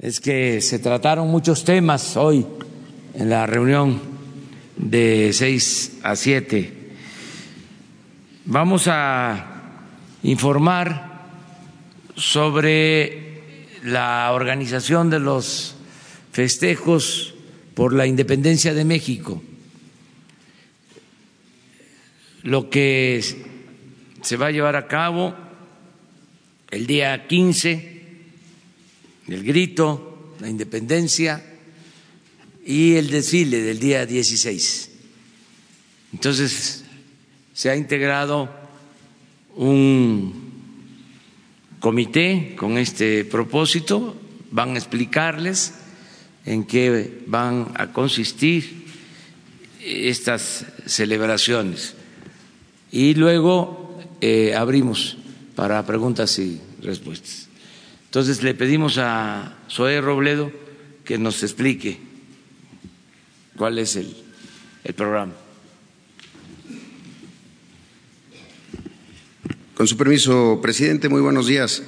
es que se trataron muchos temas hoy en la reunión de 6 a 7. Vamos a informar sobre la organización de los festejos por la independencia de México, lo que se va a llevar a cabo el día 15, el grito, la independencia y el desfile del día 16. Entonces, se ha integrado un comité con este propósito, van a explicarles en qué van a consistir estas celebraciones. Y luego eh, abrimos para preguntas y respuestas. Entonces le pedimos a Zoé Robledo que nos explique cuál es el, el programa. Con su permiso, presidente, muy buenos días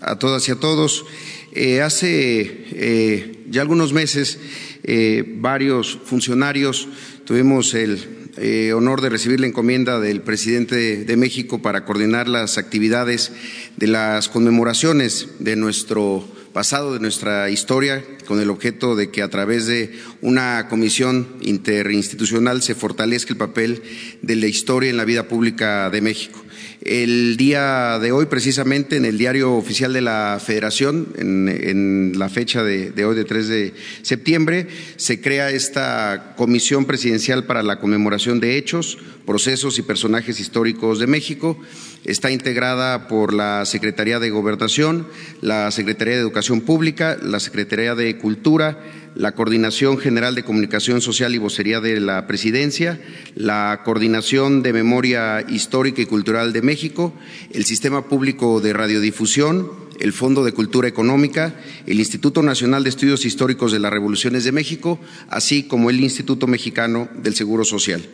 a todas y a todos. Eh, hace eh, ya algunos meses, eh, varios funcionarios tuvimos el eh, honor de recibir la encomienda del presidente de México para coordinar las actividades de las conmemoraciones de nuestro pasado, de nuestra historia, con el objeto de que a través de una comisión interinstitucional se fortalezca el papel de la historia en la vida pública de México. El día de hoy, precisamente, en el diario oficial de la Federación, en, la fecha de, de, hoy, de 3 de septiembre, se crea esta Comisión Presidencial para la Conmemoración de Hechos, Procesos y Personajes Históricos de México. Está integrada por la Secretaría de Gobernación, la Secretaría de Educación Pública, la Secretaría de Cultura, la Coordinación General de Comunicación Social y Vocería de la Presidencia, la Coordinación de Memoria Histórica y Cultural de México, el Sistema Público de Radiodifusión, el Fondo de Cultura Económica, el Instituto Nacional de Estudios Históricos de las Revoluciones de México, así como el Instituto Mexicano del Seguro Social.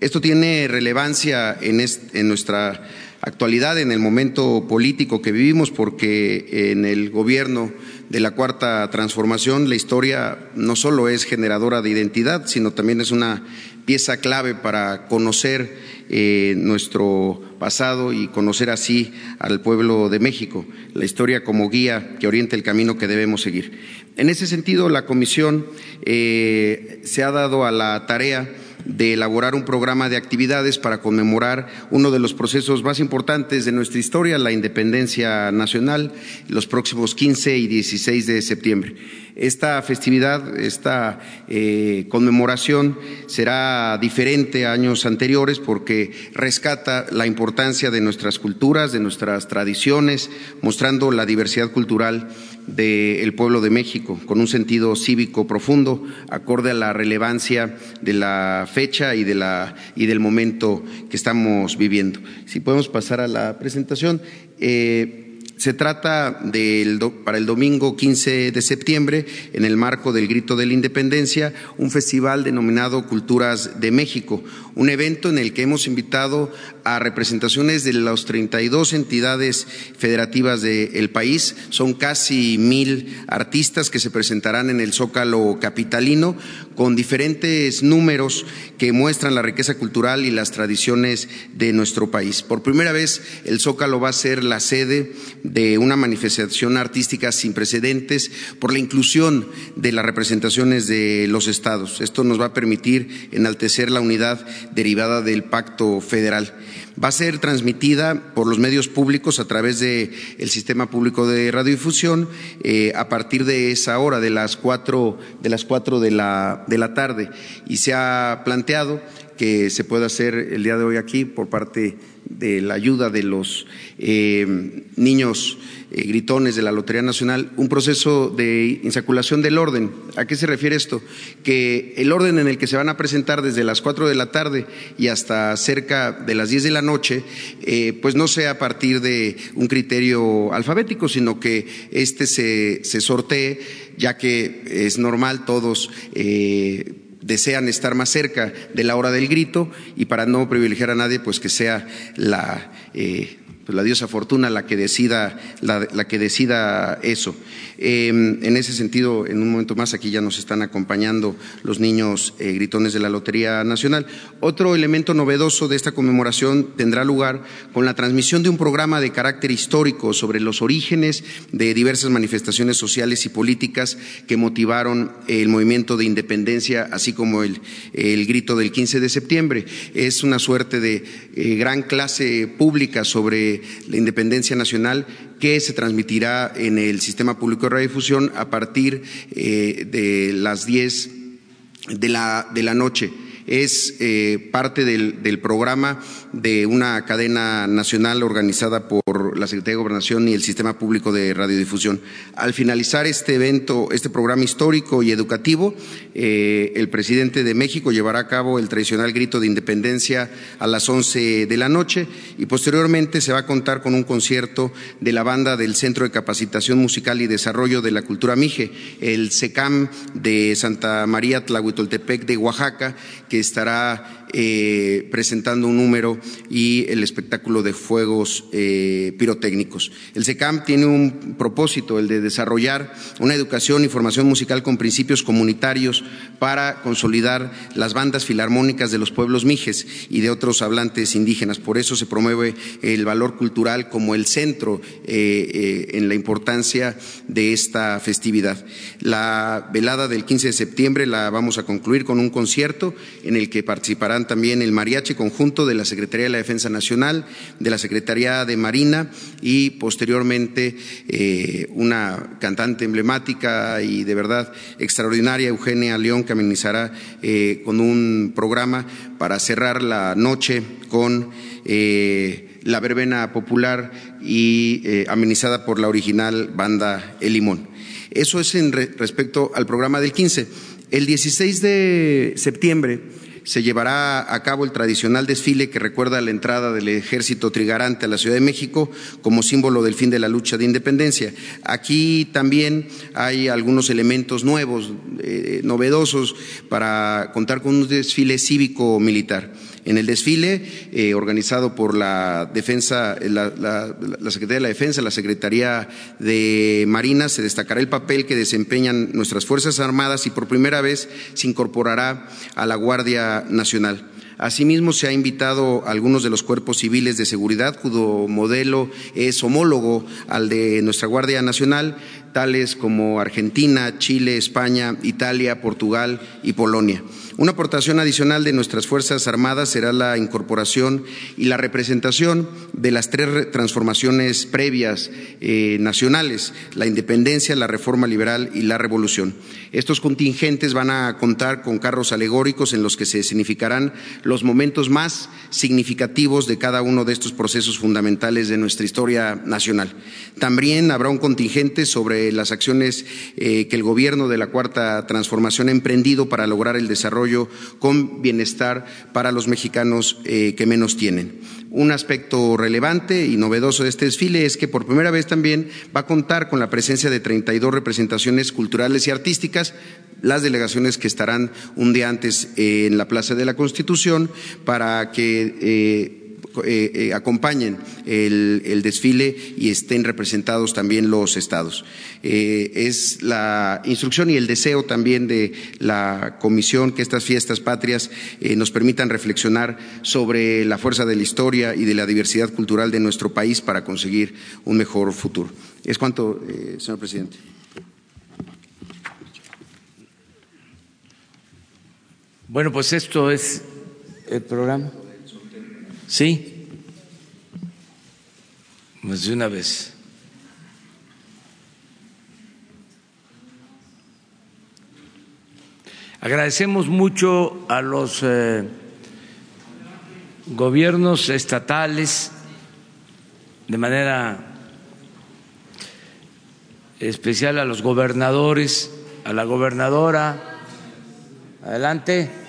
Esto tiene relevancia en, en nuestra actualidad, en el momento político que vivimos, porque en el gobierno de la cuarta transformación, la historia no solo es generadora de identidad, sino también es una pieza clave para conocer eh, nuestro pasado y conocer así al pueblo de México, la historia como guía que orienta el camino que debemos seguir. En ese sentido, la Comisión eh, se ha dado a la tarea de elaborar un programa de actividades para conmemorar uno de los procesos más importantes de nuestra historia, la independencia nacional, los próximos 15 y 16 de septiembre. Esta festividad, esta eh, conmemoración será diferente a años anteriores porque rescata la importancia de nuestras culturas, de nuestras tradiciones, mostrando la diversidad cultural del pueblo de México, con un sentido cívico profundo, acorde a la relevancia de la fecha y, de la, y del momento que estamos viviendo. Si podemos pasar a la presentación. Eh, se trata del, para el domingo 15 de septiembre, en el marco del Grito de la Independencia, un festival denominado Culturas de México, un evento en el que hemos invitado a representaciones de las 32 entidades federativas del país. Son casi mil artistas que se presentarán en el Zócalo Capitalino con diferentes números que muestran la riqueza cultural y las tradiciones de nuestro país. Por primera vez, el Zócalo va a ser la sede de una manifestación artística sin precedentes por la inclusión de las representaciones de los estados. Esto nos va a permitir enaltecer la unidad derivada del pacto federal. Va a ser transmitida por los medios públicos a través del sistema público de radiodifusión eh, a partir de esa hora, de las cuatro de, las cuatro de, la, de la tarde. Y se ha planteado que se pueda hacer el día de hoy aquí por parte de la ayuda de los eh, niños eh, gritones de la Lotería Nacional, un proceso de insaculación del orden. ¿A qué se refiere esto? Que el orden en el que se van a presentar desde las cuatro de la tarde y hasta cerca de las diez de la noche, eh, pues no sea a partir de un criterio alfabético, sino que este se, se sortee, ya que es normal todos desean estar más cerca de la hora del grito y para no privilegiar a nadie, pues que sea la, eh, pues, la diosa Fortuna la que decida, la, que decida eso. Em, en ese sentido, en un momento más, aquí ya nos están acompañando los niños eh, gritones de la Lotería Nacional. Otro elemento novedoso de esta conmemoración tendrá lugar con la transmisión de un programa de carácter histórico sobre los orígenes de diversas manifestaciones sociales y políticas que motivaron el movimiento de independencia, así como el, grito del 15 de septiembre. Es una suerte de eh, gran clase pública sobre la independencia nacional que se transmitirá en el sistema público de radiodifusión a partir eh, de las 10 de la, de la noche es eh, parte del, del, programa de una cadena nacional organizada por la Secretaría de Gobernación y el Sistema Público de Radiodifusión. Al finalizar este evento, este programa histórico y educativo, eh, el presidente de México llevará a cabo el tradicional grito de independencia a las 11 de la noche y posteriormente se va a contar con un concierto de la banda del Centro de Capacitación Musical y Desarrollo de la Cultura Mije, el SECAM de Santa María Tlahuitoltepec de Oaxaca, que estará eh, presentando un número y el espectáculo de fuegos eh, pirotécnicos. El SECAM tiene un propósito, el de desarrollar una educación y formación musical con principios comunitarios para consolidar las bandas filarmónicas de los pueblos mijes y de otros hablantes indígenas. Por eso se promueve el valor cultural como el centro eh, en la importancia de esta festividad. La velada del 15 de septiembre la vamos a concluir con un concierto en el que también el mariachi conjunto de la Secretaría de la Defensa Nacional, de la Secretaría de Marina y posteriormente eh, una cantante emblemática y de verdad extraordinaria, Eugenia León, que amenizará eh, con un programa para cerrar la noche con eh, la verbena popular y amenizada por la original banda El Limón. Eso es en respecto al programa del 15. El 16 de septiembre se llevará a cabo el tradicional desfile que recuerda la entrada del ejército trigarante a la Ciudad de México como símbolo del fin de la lucha de independencia. Aquí también hay algunos elementos nuevos, eh, novedosos, para contar con un desfile cívico-militar. En el desfile, eh, organizado por la Defensa, la, Secretaría de la Defensa, la Secretaría de Marina, se destacará el papel que desempeñan nuestras Fuerzas Armadas y por primera vez se incorporará a la Guardia Nacional. Asimismo, se ha invitado a algunos de los cuerpos civiles de seguridad, cuyo modelo es homólogo al de nuestra Guardia Nacional, tales como Argentina, Chile, España, Italia, Portugal y Polonia. Una aportación adicional de nuestras Fuerzas Armadas será la incorporación y la representación de las tres transformaciones previas eh, nacionales, la independencia, la reforma liberal y la revolución. Estos contingentes van a contar con carros alegóricos en los que se significarán los momentos más significativos de cada uno de estos procesos fundamentales de nuestra historia nacional. También habrá un contingente sobre las acciones eh, que el gobierno de la Cuarta Transformación ha emprendido para lograr el desarrollo con bienestar para los mexicanos eh, que menos tienen. Un aspecto relevante y novedoso de este desfile es que por primera vez también va a contar con la presencia de 32 representaciones culturales y artísticas, las delegaciones que estarán un día antes en la Plaza de la Constitución para que eh, eh, eh, acompañen el, desfile y estén representados también los estados. Eh, es la instrucción y el deseo también de la comisión que estas fiestas patrias nos permitan reflexionar sobre la fuerza de la historia y de la diversidad cultural de nuestro país para conseguir un mejor futuro. Es cuanto, señor presidente. Bueno, pues esto es el programa. Sí. Pues de una vez. Agradecemos mucho a los eh, gobiernos estatales, de manera especial a los gobernadores, a la gobernadora. Adelante.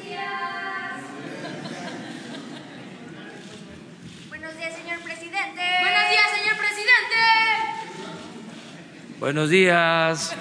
Buenos días.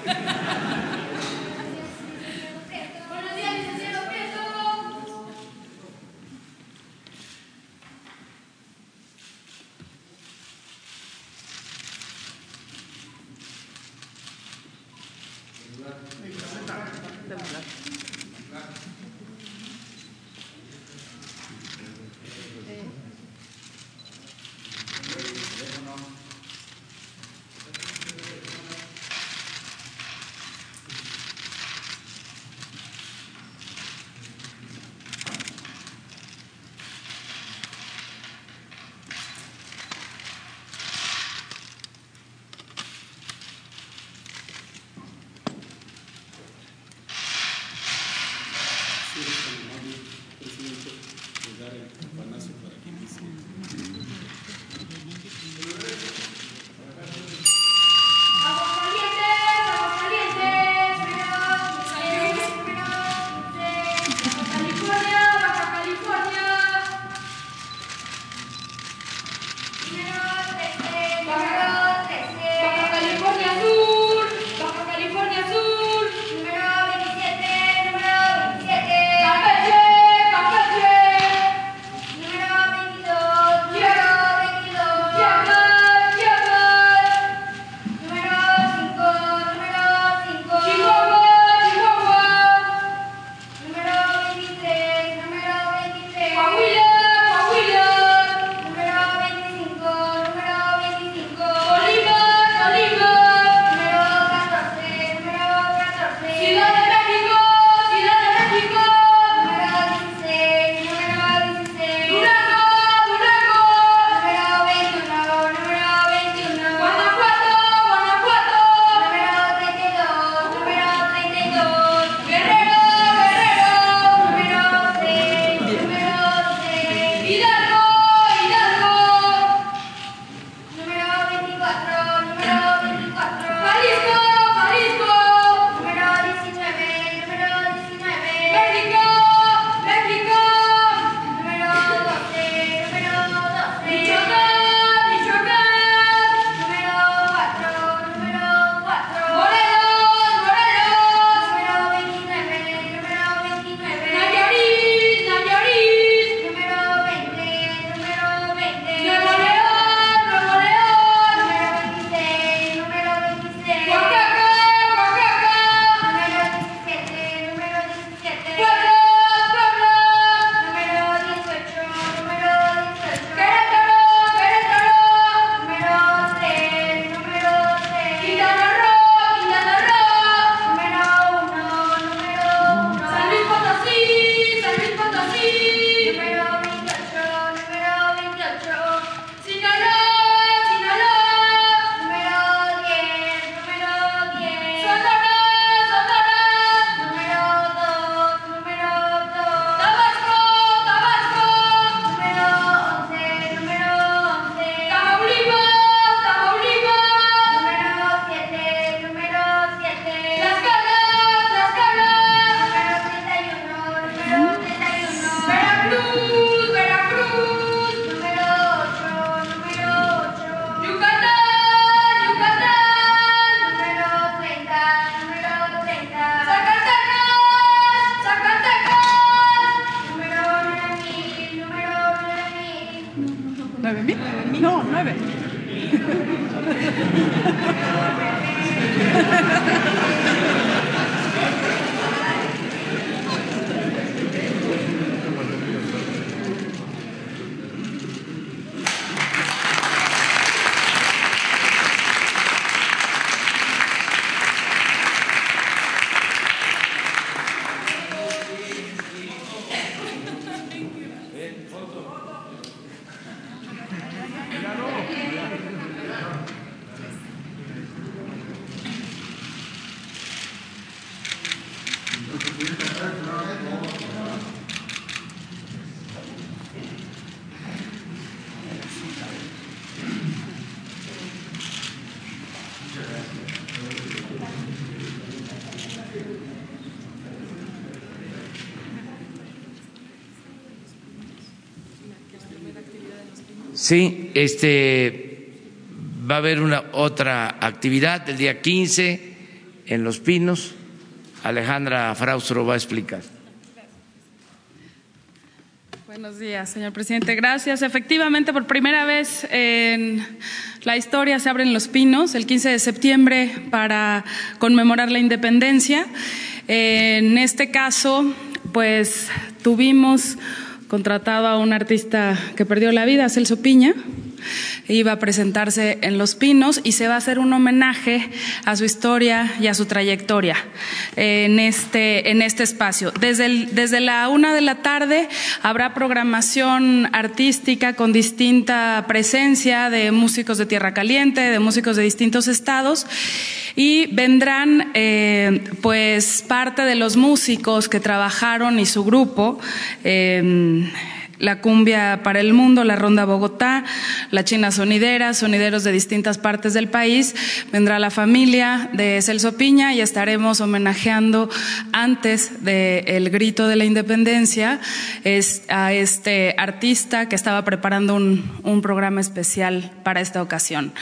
Sí, este va a haber una otra actividad el día 15 en Los Pinos. Alejandra Fraustro va a explicar. Buenos días, señor presidente. Gracias. Efectivamente, por primera vez en la historia se abren los pinos el 15 de septiembre para conmemorar la independencia. En este caso, pues tuvimos contratado a un artista que perdió la vida, Celso Piña, iba a presentarse en Los Pinos y se va a hacer un homenaje a su historia y a su trayectoria en este, en este espacio. Desde, desde la una de la tarde habrá programación artística con distinta presencia de músicos de Tierra Caliente, de músicos de distintos estados y vendrán eh, pues parte de los músicos que trabajaron y su grupo. Eh, la cumbia para el mundo, la ronda Bogotá, la China Sonidera, sonideros de distintas partes del país. Vendrá la familia de Celso Piña y estaremos homenajeando antes del grito de la independencia a este artista que estaba preparando un, programa especial para esta ocasión.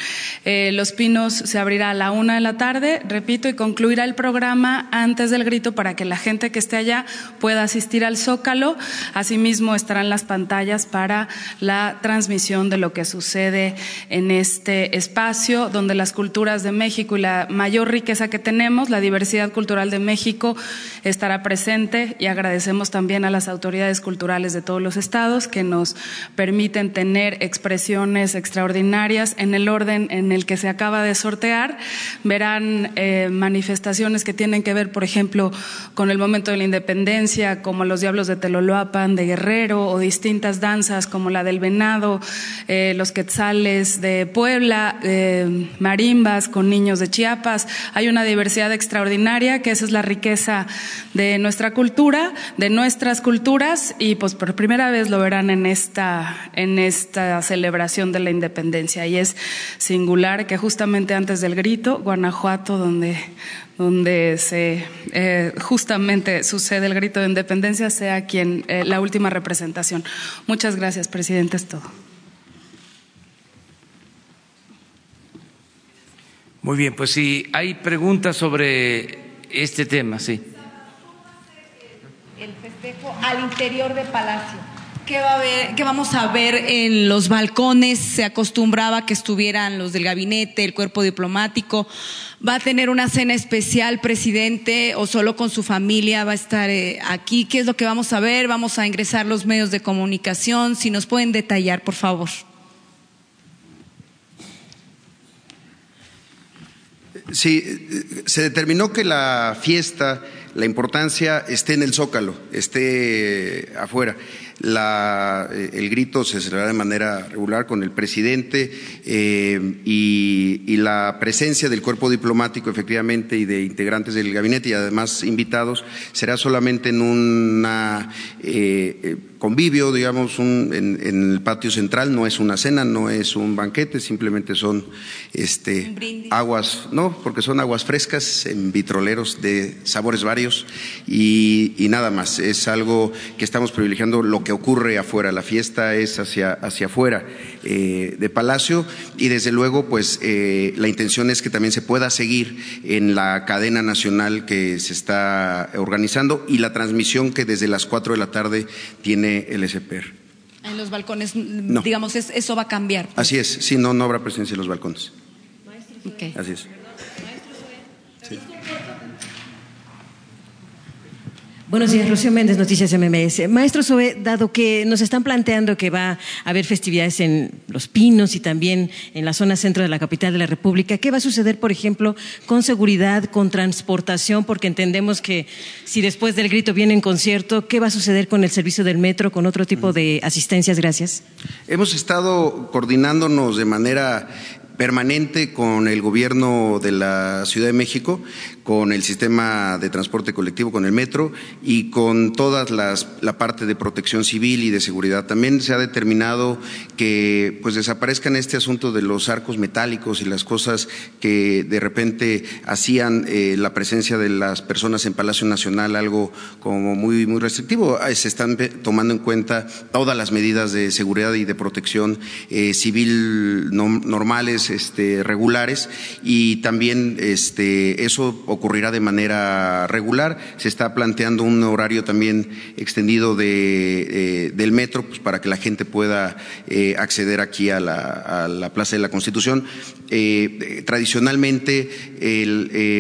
Eh, Los Pinos se abrirá a la una de la tarde, repito, y concluirá el programa antes del grito para que la gente que esté allá pueda asistir al Zócalo. Asimismo estarán las pantallas para la transmisión de lo que sucede en este espacio, donde las culturas de México y la mayor riqueza que tenemos, la diversidad cultural de México, estará presente y agradecemos también a las autoridades culturales de todos los estados que nos permiten tener expresiones extraordinarias en el orden en el que se acaba de sortear. Verán eh, manifestaciones que tienen que ver, por ejemplo, con el momento de la independencia, como los Diablos de Teloloapan, de Guerrero o distintas danzas como la del venado, eh, los quetzales de Puebla, eh, marimbas con niños de Chiapas. Hay una diversidad extraordinaria que esa es la riqueza de nuestra cultura, de nuestras culturas y pues por primera vez lo verán en esta, en esta celebración de la independencia y es singular que justamente antes del grito, Guanajuato, donde donde se eh, justamente sucede el grito de independencia, sea quien eh, la última representación. Muchas gracias, presidente. Es todo. Muy bien, pues si hay preguntas sobre este tema, sí. El festejo al interior de Palacio. ¿Qué, va a ver, ¿Qué vamos a ver en los balcones? Se acostumbraba que estuvieran los del gabinete, el cuerpo diplomático. ¿Va a tener una cena especial, presidente, o solo con su familia va a estar eh, aquí? ¿Qué es lo que vamos a ver? Vamos a ingresar los medios de comunicación. Si nos pueden detallar, por favor. Sí, se determinó que la fiesta, la importancia esté en el zócalo, esté afuera. La, eh, el grito se celebrará de manera regular con el presidente eh, y, la presencia del cuerpo diplomático, efectivamente, y de integrantes del gabinete y además invitados será solamente en una. Eh, convivio, digamos, un, en, el patio central, no es una cena, no es un banquete, simplemente son este, aguas, no, porque son aguas frescas en vitroleros de sabores varios y, nada más. Es algo que estamos privilegiando lo que ocurre afuera. La fiesta es hacia, hacia afuera eh, de Palacio y desde luego, pues eh, la intención es que también se pueda seguir en la cadena nacional que se está organizando y la transmisión que desde las cuatro de la tarde tiene el SPR. En los balcones, digamos, eso va a cambiar. Así es, sí, no, no habrá presencia en los balcones. Así es. Buenos días, Rocío Méndez, Noticias MMS. Maestro Sobe, dado que nos están planteando que va a haber festividades en Los Pinos y también en la zona centro de la capital de la República, ¿qué va a suceder, por ejemplo, con seguridad, con transportación? Porque entendemos que si después del grito viene en concierto, ¿qué va a suceder con el servicio del metro, con otro tipo de asistencias? Gracias. Hemos estado coordinándonos de manera permanente con el gobierno de la Ciudad de México, con el sistema de transporte colectivo, con el metro y con toda la parte de protección civil y de seguridad. También se ha determinado que pues desaparezcan este asunto de los arcos metálicos y las cosas que de repente hacían eh, la presencia de las personas en Palacio Nacional algo como muy muy restrictivo. Se están tomando en cuenta todas las medidas de seguridad y de protección eh, civil normales este, regulares y también este, eso ocurrirá de manera regular. Se está planteando un horario también extendido de, eh, del metro pues, para que la gente pueda eh, acceder aquí a la, Plaza de la Constitución. Eh, tradicionalmente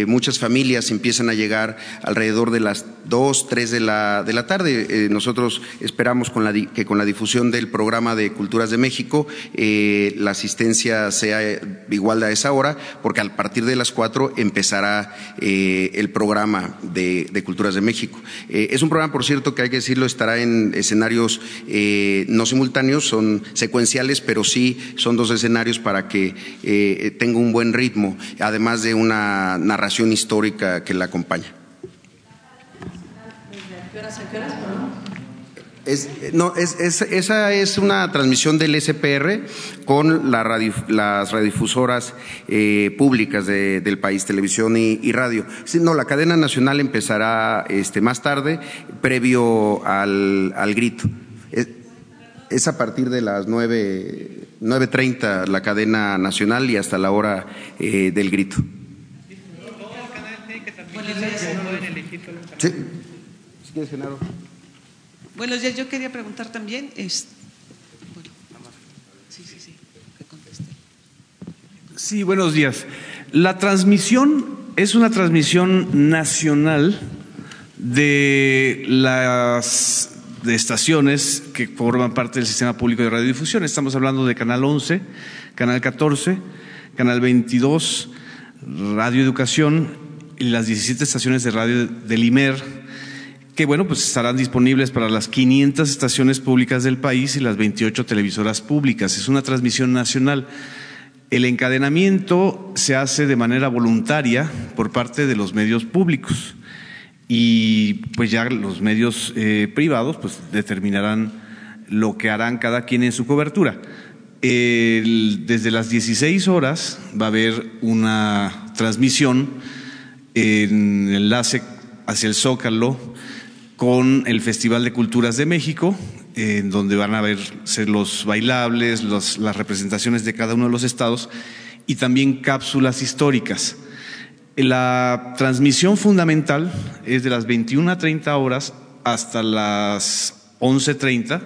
muchas familias empiezan a llegar alrededor de las dos, tres de la, de la tarde. nosotros esperamos con la, que con la difusión del programa de Culturas de México la asistencia sea igual a esa hora, porque a partir de las cuatro empezará el programa de, Culturas de México. es un programa, por cierto, que hay que decirlo, estará en escenarios eh, no simultáneos, son secuenciales, pero sí son dos escenarios para que eh, tenga un buen ritmo, además de una narración histórica que la acompaña. Es, no, es, esa es una transmisión del SPR con las radiodifusoras eh, públicas del país, televisión y, radio. no, la cadena nacional empezará este, más tarde, previo al, grito. Es, a partir de las 9.30 la cadena nacional y hasta la hora eh, del grito. Sí. Si quieres, Genaro. Buenos días, yo quería preguntar también, sí, sí, sí, que conteste. Sí, buenos días. La transmisión es una transmisión nacional de las estaciones que forman parte del sistema público de radiodifusión. Estamos hablando de Canal 11, Canal 14, Canal 22, Radio Educación y las 17 estaciones de radio del IMER que bueno, pues estarán disponibles para las 500 estaciones públicas del país y las 28 televisoras públicas. Es una transmisión nacional. El encadenamiento se hace de manera voluntaria por parte de los medios públicos y pues ya los medios eh, privados pues determinarán lo que harán cada quien en su cobertura. desde las 16 horas va a haber una transmisión en enlace hacia el Zócalo con el Festival de Culturas de México, en donde van a ser los bailables, las representaciones de cada uno de los estados y también cápsulas históricas. La transmisión fundamental es de las 21 a 30 horas hasta las 11.30,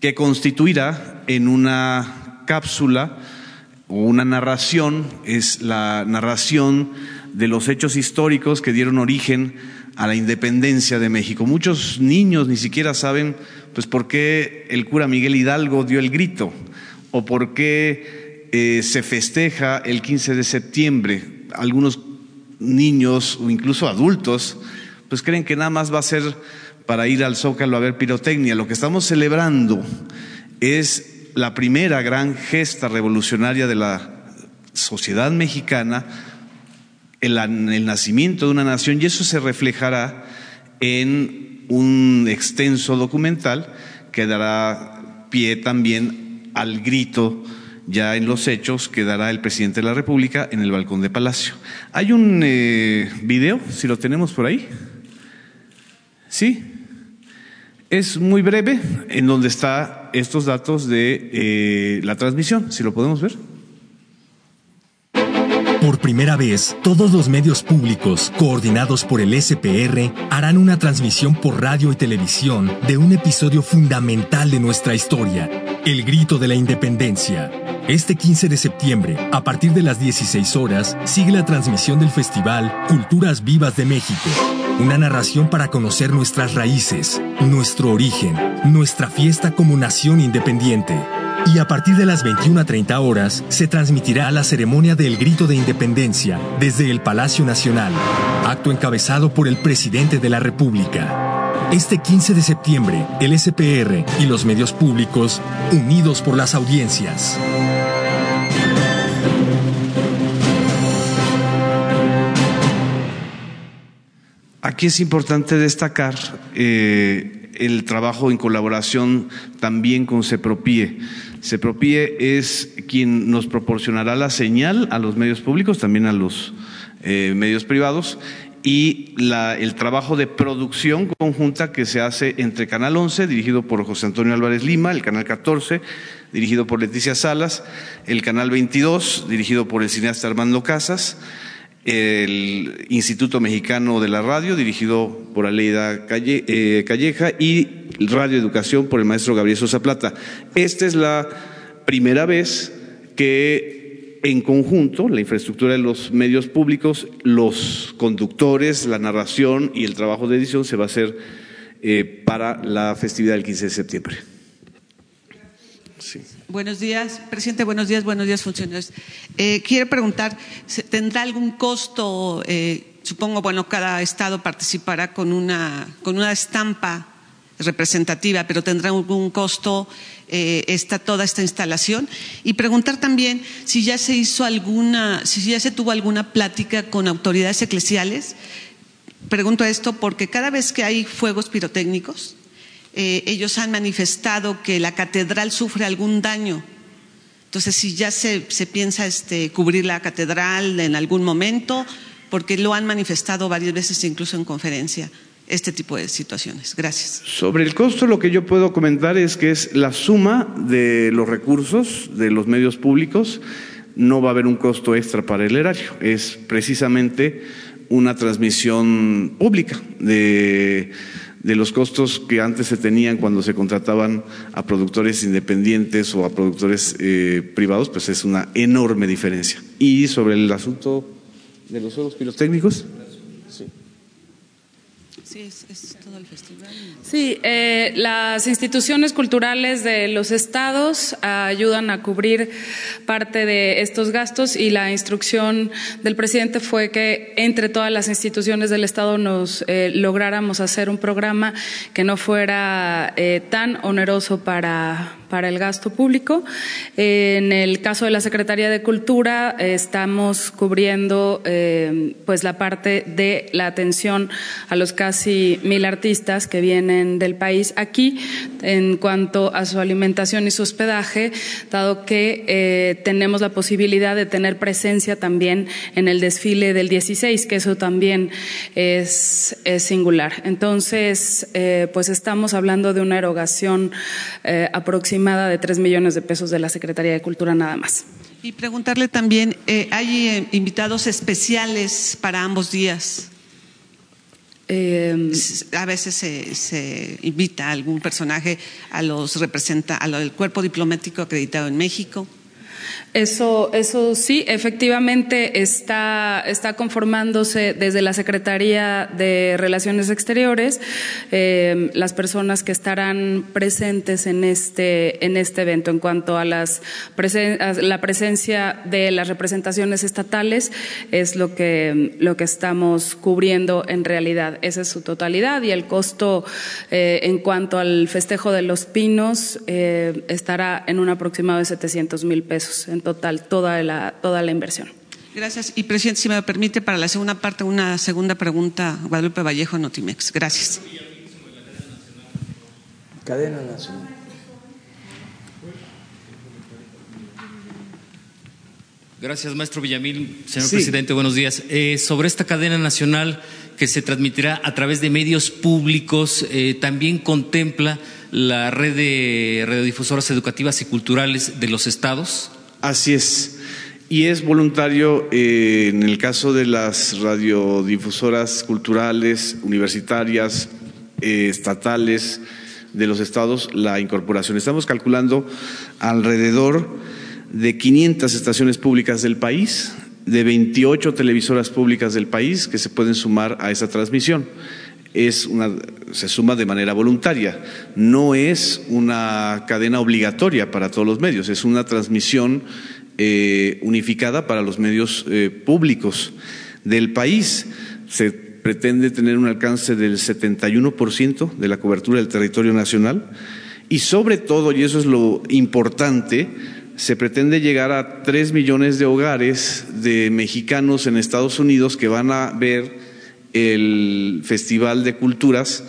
que constituirá en una cápsula o una narración, es la narración de los hechos históricos que dieron origen a la independencia de México. Muchos niños ni siquiera saben pues por qué el cura Miguel Hidalgo dio el grito o por qué eh, se festeja el 15 de septiembre. Algunos niños o incluso adultos pues creen que nada más va a ser para ir al Zócalo a ver pirotecnia. Lo que estamos celebrando es la primera gran gesta revolucionaria de la sociedad mexicana el, nacimiento de una nación y eso se reflejará en un extenso documental que dará pie también al grito ya en los hechos que dará el presidente de la República en el balcón de Palacio. Hay un eh, video, si lo tenemos por ahí. ¿Sí? Es muy breve en donde está estos datos de eh, la transmisión, si lo podemos ver. Por primera vez, todos los medios públicos, coordinados por el SPR, harán una transmisión por radio y televisión de un episodio fundamental de nuestra historia, el Grito de la Independencia. Este 15 de septiembre, a partir de las 16 horas, sigue la transmisión del festival Culturas Vivas de México. Una narración para conocer nuestras raíces, nuestro origen, nuestra fiesta como nación independiente y a partir de las 21 a 30 horas se transmitirá la ceremonia del Grito de Independencia desde el Palacio Nacional, acto encabezado por el presidente de la República. Este 15 de septiembre, el SPR y los medios públicos unidos por las audiencias. Aquí es importante destacar eh, el trabajo en colaboración también con CEPROPIE. CEPROPIE es quien nos proporcionará la señal a los medios públicos, también a los eh, medios privados, y la, el trabajo de producción conjunta que se hace entre Canal 11, dirigido por José Antonio Álvarez Lima, el Canal 14, dirigido por Leticia Salas, el Canal 22, dirigido por el cineasta Armando Casas, el Instituto Mexicano de la Radio, dirigido por Aleida eh, Calleja, y Radio Educación por el maestro Gabriel Sosa Plata. Esta es la primera vez que en conjunto la infraestructura de los medios públicos, los conductores, la narración y el trabajo de edición se va a hacer eh, para la festividad del 15 de septiembre. Buenos días, presidente. Buenos días, buenos días, funcionarios. Eh, quiero preguntar, ¿tendrá algún costo? Eh, supongo, bueno, cada estado participará con una, con una estampa representativa, pero tendrá algún costo eh, esta, toda esta instalación. Y preguntar también si ya se hizo alguna, si ya se tuvo alguna plática con autoridades eclesiales. Pregunto esto porque cada vez que hay fuegos pirotécnicos, eh, ellos han manifestado que la catedral sufre algún daño. Entonces, si ya se, se piensa este, cubrir la catedral en algún momento, porque lo han manifestado varias veces, incluso en conferencia, este tipo de situaciones. Gracias. Sobre el costo, lo que yo puedo comentar es que es la suma de los recursos de los medios públicos. No va a haber un costo extra para el erario. Es precisamente una transmisión pública de de los costos que antes se tenían cuando se contrataban a productores independientes o a productores eh, privados, pues es una enorme diferencia. Y sobre el asunto de los juegos pirotécnicos. Sí, es, todo el festival. Sí, eh, las instituciones culturales de los estados ayudan a cubrir parte de estos gastos y la instrucción del presidente fue que entre todas las instituciones del estado nos eh, lográramos hacer un programa que no fuera eh, tan oneroso para para el gasto público. En el caso de la Secretaría de Cultura, estamos cubriendo eh, pues la parte de la atención a los casi mil artistas que vienen del país aquí en cuanto a su alimentación y su hospedaje, dado que eh, tenemos la posibilidad de tener presencia también en el desfile del 16, que eso también es, singular. Entonces, eh, pues estamos hablando de una erogación aproximada de tres millones de pesos de la Secretaría de Cultura nada más. Y preguntarle también, eh, ¿hay eh, invitados especiales para ambos días? Eh, a veces se, invita a algún personaje a los representa al cuerpo diplomático acreditado en México. Eso, eso sí, efectivamente está, está conformándose desde la Secretaría de Relaciones Exteriores eh, las personas que estarán presentes en este, en este evento. En cuanto a, las la presencia de las representaciones estatales, es lo que, lo que estamos cubriendo en realidad. Esa es su totalidad y el costo eh, en cuanto al festejo de los pinos eh, estará en un aproximado de 700 mil pesos total toda la, toda la inversión. Gracias. Y, presidente, si me permite, para la segunda parte, una segunda pregunta, Guadalupe Vallejo, Notimex. Gracias. Cadena nacional. Gracias, maestro Villamil. Señor presidente, buenos días. Eh, sobre esta cadena nacional que se transmitirá a través de medios públicos, eh, también contempla la red de radiodifusoras educativas y culturales de los estados. Así es. Y es voluntario eh, en el caso de las radiodifusoras culturales, universitarias, eh, estatales de los estados, la incorporación. Estamos calculando alrededor de 500 estaciones públicas del país, de 28 televisoras públicas del país que se pueden sumar a esa transmisión. Es una, se suma de manera voluntaria, no es una cadena obligatoria para todos los medios, es una transmisión eh, unificada para los medios eh, públicos del país. Se pretende tener un alcance del 71% de la cobertura del territorio nacional y sobre todo, y eso es lo importante, se pretende llegar a tres millones de hogares de mexicanos en Estados Unidos que van a ver el Festival de Culturas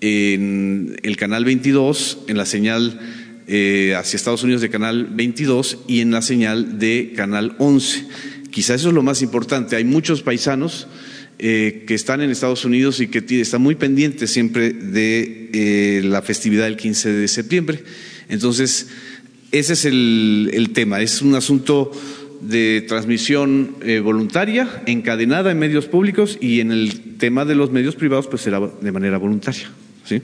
en el Canal 22, en la señal eh, hacia Estados Unidos de Canal 22 y en la señal de Canal 11. Quizá eso es lo más importante. Hay muchos paisanos eh, que están en Estados Unidos y que están muy pendientes siempre de eh, la festividad del 15 de septiembre. Entonces, ese es el, tema. Es un asunto de transmisión eh, voluntaria, encadenada en medios públicos y en el tema de los medios privados, pues será de manera voluntaria. ¿sí?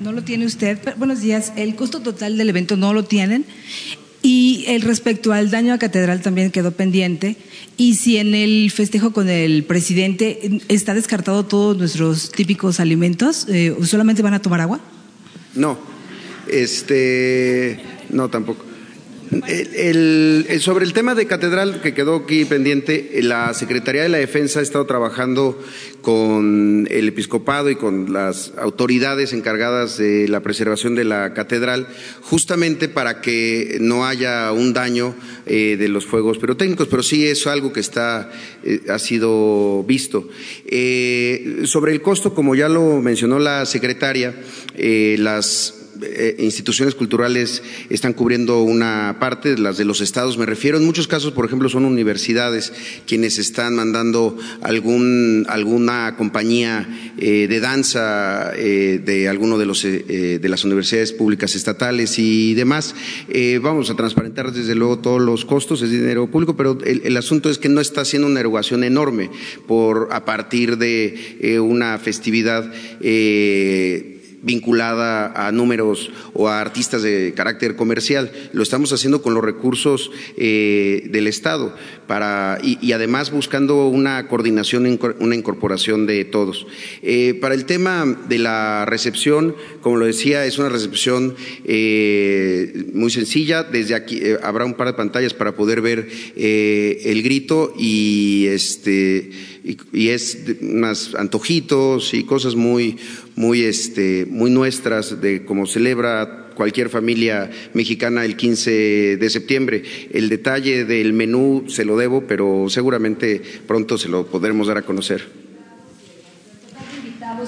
No lo tiene usted. Buenos días. El costo total del evento no lo tienen. Y el respecto al daño a catedral también quedó pendiente. Y si en el festejo con el presidente está descartado todos nuestros típicos alimentos, eh, ¿solamente van a tomar agua? No, este, no tampoco. El, sobre el tema de catedral que quedó aquí pendiente, la Secretaría de la Defensa ha estado trabajando con el episcopado y con las autoridades encargadas de la preservación de la catedral, justamente para que no haya un daño eh, de los fuegos pirotécnicos, pero sí es algo que está eh, ha sido visto. Eh, sobre el costo, como ya lo mencionó la secretaria, las eh, instituciones culturales están cubriendo una parte, las de los estados me refiero. En muchos casos, por ejemplo, son universidades quienes están mandando algún, alguna compañía eh, de danza eh, de alguno de, los, de las universidades públicas estatales y demás. vamos a transparentar desde luego todos los costos, es dinero público, pero el, el asunto es que no está haciendo una erogación enorme por a partir de una festividad vinculada a números o a artistas de carácter comercial. Lo estamos haciendo con los recursos eh, del Estado para, y, además buscando una coordinación, una incorporación de todos. Eh, para el tema de la recepción, como lo decía, es una recepción eh, muy sencilla. Desde aquí habrá un par de pantallas para poder ver el grito y este y, es unos antojitos y cosas muy, muy, este, muy nuestras de cómo celebra cualquier familia mexicana el 15 de septiembre. El detalle del menú se lo debo, pero seguramente pronto se lo podremos dar a conocer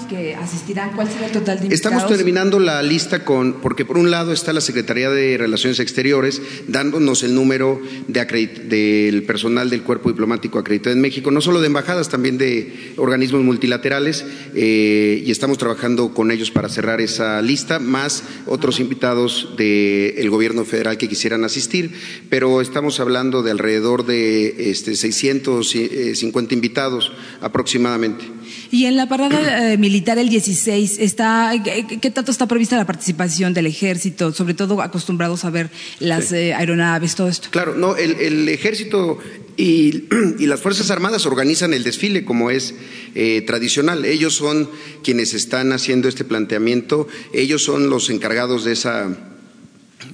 que asistirán? ¿Cuál será el total de invitados? Estamos terminando la lista con, porque por un lado está la Secretaría de Relaciones Exteriores dándonos el número de del personal del cuerpo diplomático acreditado en México, no solo de embajadas, también de organismos multilaterales, eh, y estamos trabajando con ellos para cerrar esa lista, más otros invitados del gobierno federal que quisieran asistir, pero estamos hablando de alrededor de este, 650 invitados aproximadamente. Y en la parada eh, militar el 16, está, ¿qué, tanto está prevista la participación del ejército, sobre todo acostumbrados a ver las eh, aeronaves, todo esto? Claro, no, el, ejército y, las Fuerzas Armadas organizan el desfile como es eh, tradicional. Ellos son quienes están haciendo este planteamiento, ellos son los encargados de esa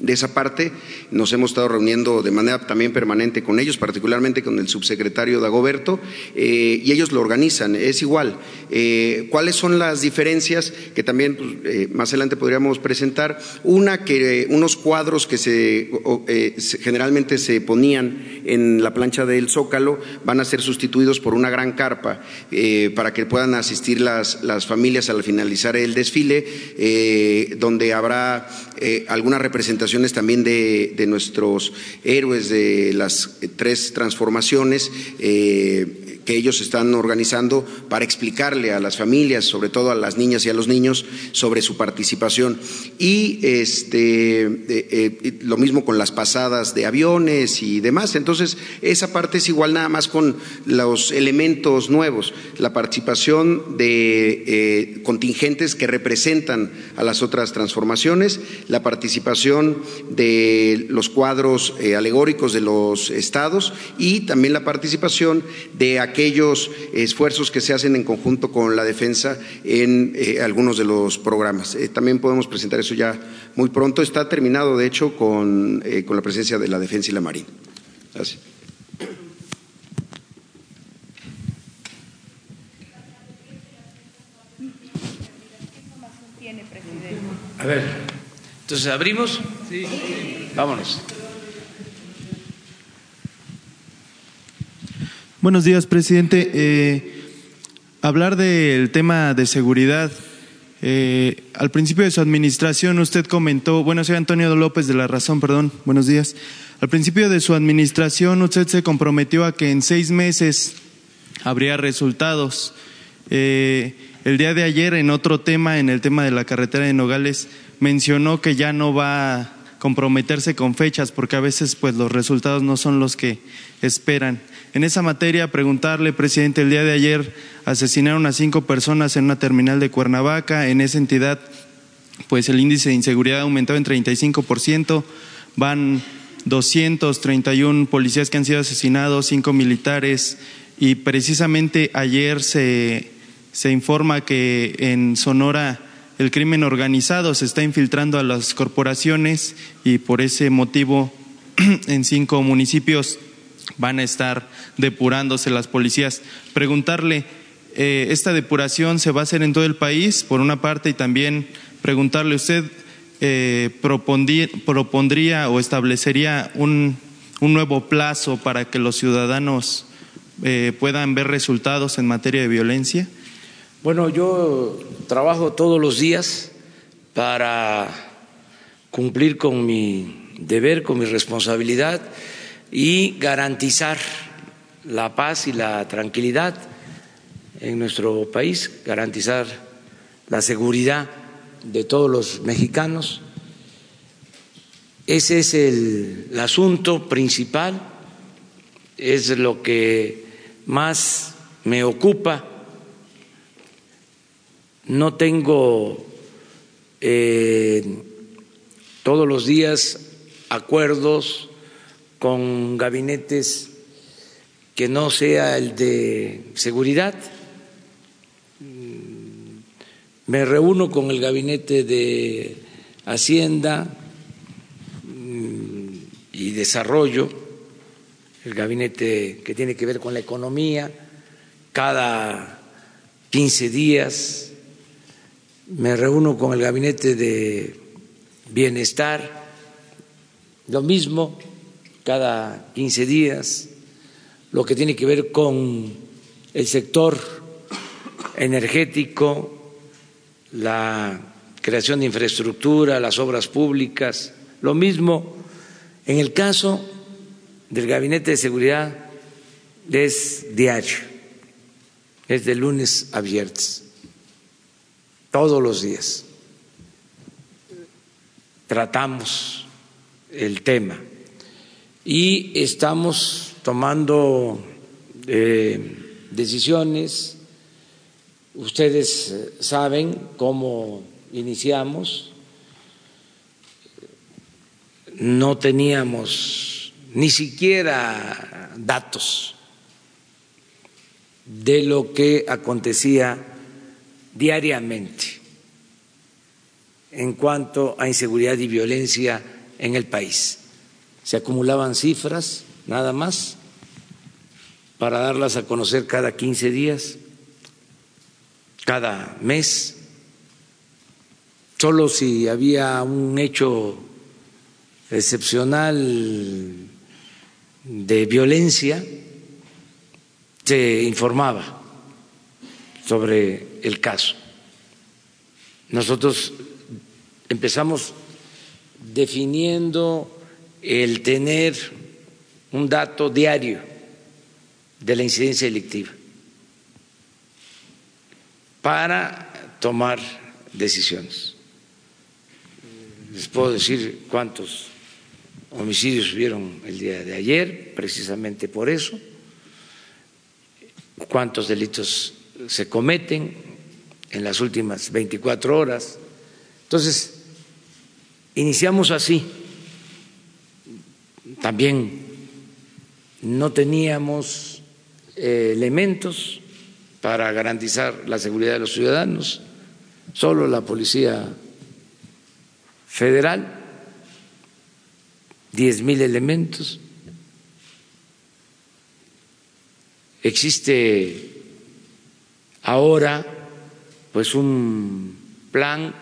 de esa parte. Nos hemos estado reuniendo de manera también permanente con ellos, particularmente con el subsecretario Dagoberto, eh, y ellos lo organizan. Es igual. Eh, ¿Cuáles son las diferencias que también pues, eh, más adelante podríamos presentar? Una, que unos cuadros que generalmente se ponían en la plancha del Zócalo van a ser sustituidos por una gran carpa para que puedan asistir las, las familias al finalizar el desfile, donde habrá alguna representación también de, nuestros héroes de las tres transformaciones. Eh, que ellos están organizando para explicarle a las familias, sobre todo a las niñas y a los niños, sobre su participación. Y este, eh, eh, lo mismo con las pasadas de aviones y demás. Entonces, esa parte es igual nada más con los elementos nuevos, la participación de eh, contingentes que representan a las otras transformaciones, la participación de los cuadros alegóricos de los estados y también la participación de aquellos esfuerzos que se hacen en conjunto con la defensa en eh, algunos de los programas. Eh, también podemos presentar eso ya muy pronto. Está terminado, de hecho, con, eh, con la presencia de la defensa y la marina. Gracias. A ver, entonces abrimos. Sí. Vámonos. Buenos días, presidente. Eh, hablar del tema de seguridad. Eh, al principio de su administración usted comentó, bueno, soy Antonio López de La Razón, perdón, buenos días. Al principio de su administración, usted se comprometió a que en seis meses habría resultados. Eh, el día de ayer, en otro tema, en el tema de la carretera de Nogales, mencionó que ya no va a comprometerse con fechas porque a veces pues los resultados no son los que esperan. En esa materia, preguntarle, presidente, el día de ayer asesinaron a cinco personas en una terminal de Cuernavaca. En esa entidad, pues el índice de inseguridad ha aumentado en 35%. Van 231 policías que han sido asesinados, cinco militares. Y precisamente ayer se, se informa que en Sonora el crimen organizado se está infiltrando a las corporaciones y por ese motivo en cinco municipios van a estar depurándose las policías. Preguntarle, eh, ¿esta depuración se va a hacer en todo el país, por una parte, y también preguntarle, ¿usted eh, propondría o establecería un, nuevo plazo para que los ciudadanos eh, puedan ver resultados en materia de violencia? Bueno, yo trabajo todos los días para cumplir con mi deber, con mi responsabilidad y garantizar la paz y la tranquilidad en nuestro país, garantizar la seguridad de todos los mexicanos. Ese es el, asunto principal, es lo que más me ocupa no tengo eh, todos los días acuerdos con gabinetes que no sea el de seguridad. Mm, me reúno con el gabinete de Hacienda mm, y Desarrollo, el gabinete que tiene que ver con la economía, cada 15 días me reúno con el gabinete de bienestar, lo mismo cada 15 días, lo que tiene que ver con el sector energético, la creación de infraestructura, las obras públicas, lo mismo en el caso del gabinete de seguridad es diario, es de lunes a viernes todos los días. Tratamos el tema y estamos tomando eh, decisiones. Ustedes saben cómo iniciamos. No teníamos ni siquiera datos de lo que acontecía diariamente en cuanto a inseguridad y violencia en el país. Se acumulaban cifras nada más para darlas a conocer cada 15 días, cada mes. Solo si había un hecho excepcional de violencia, se informaba sobre el caso. Nosotros empezamos definiendo el tener un dato diario de la incidencia delictiva para tomar decisiones. Les puedo decir cuántos homicidios hubieron el día de ayer, precisamente por eso, cuántos delitos se cometen en las últimas 24 horas. Entonces, iniciamos así. También no teníamos eh, elementos para garantizar la seguridad de los ciudadanos, solo la Policía Federal, diez mil elementos. Existe ahora pues un plan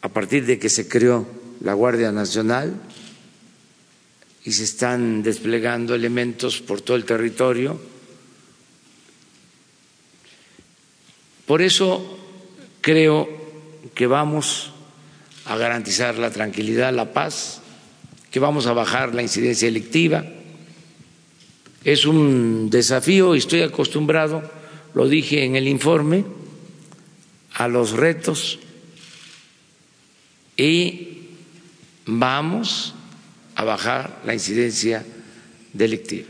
a partir de que se creó la Guardia Nacional y se están desplegando elementos por todo el territorio. Por eso creo que vamos a garantizar la tranquilidad, la paz, que vamos a bajar la incidencia electiva. Es un desafío y estoy acostumbrado, lo dije en el informe, a los retos y vamos a bajar la incidencia delictiva.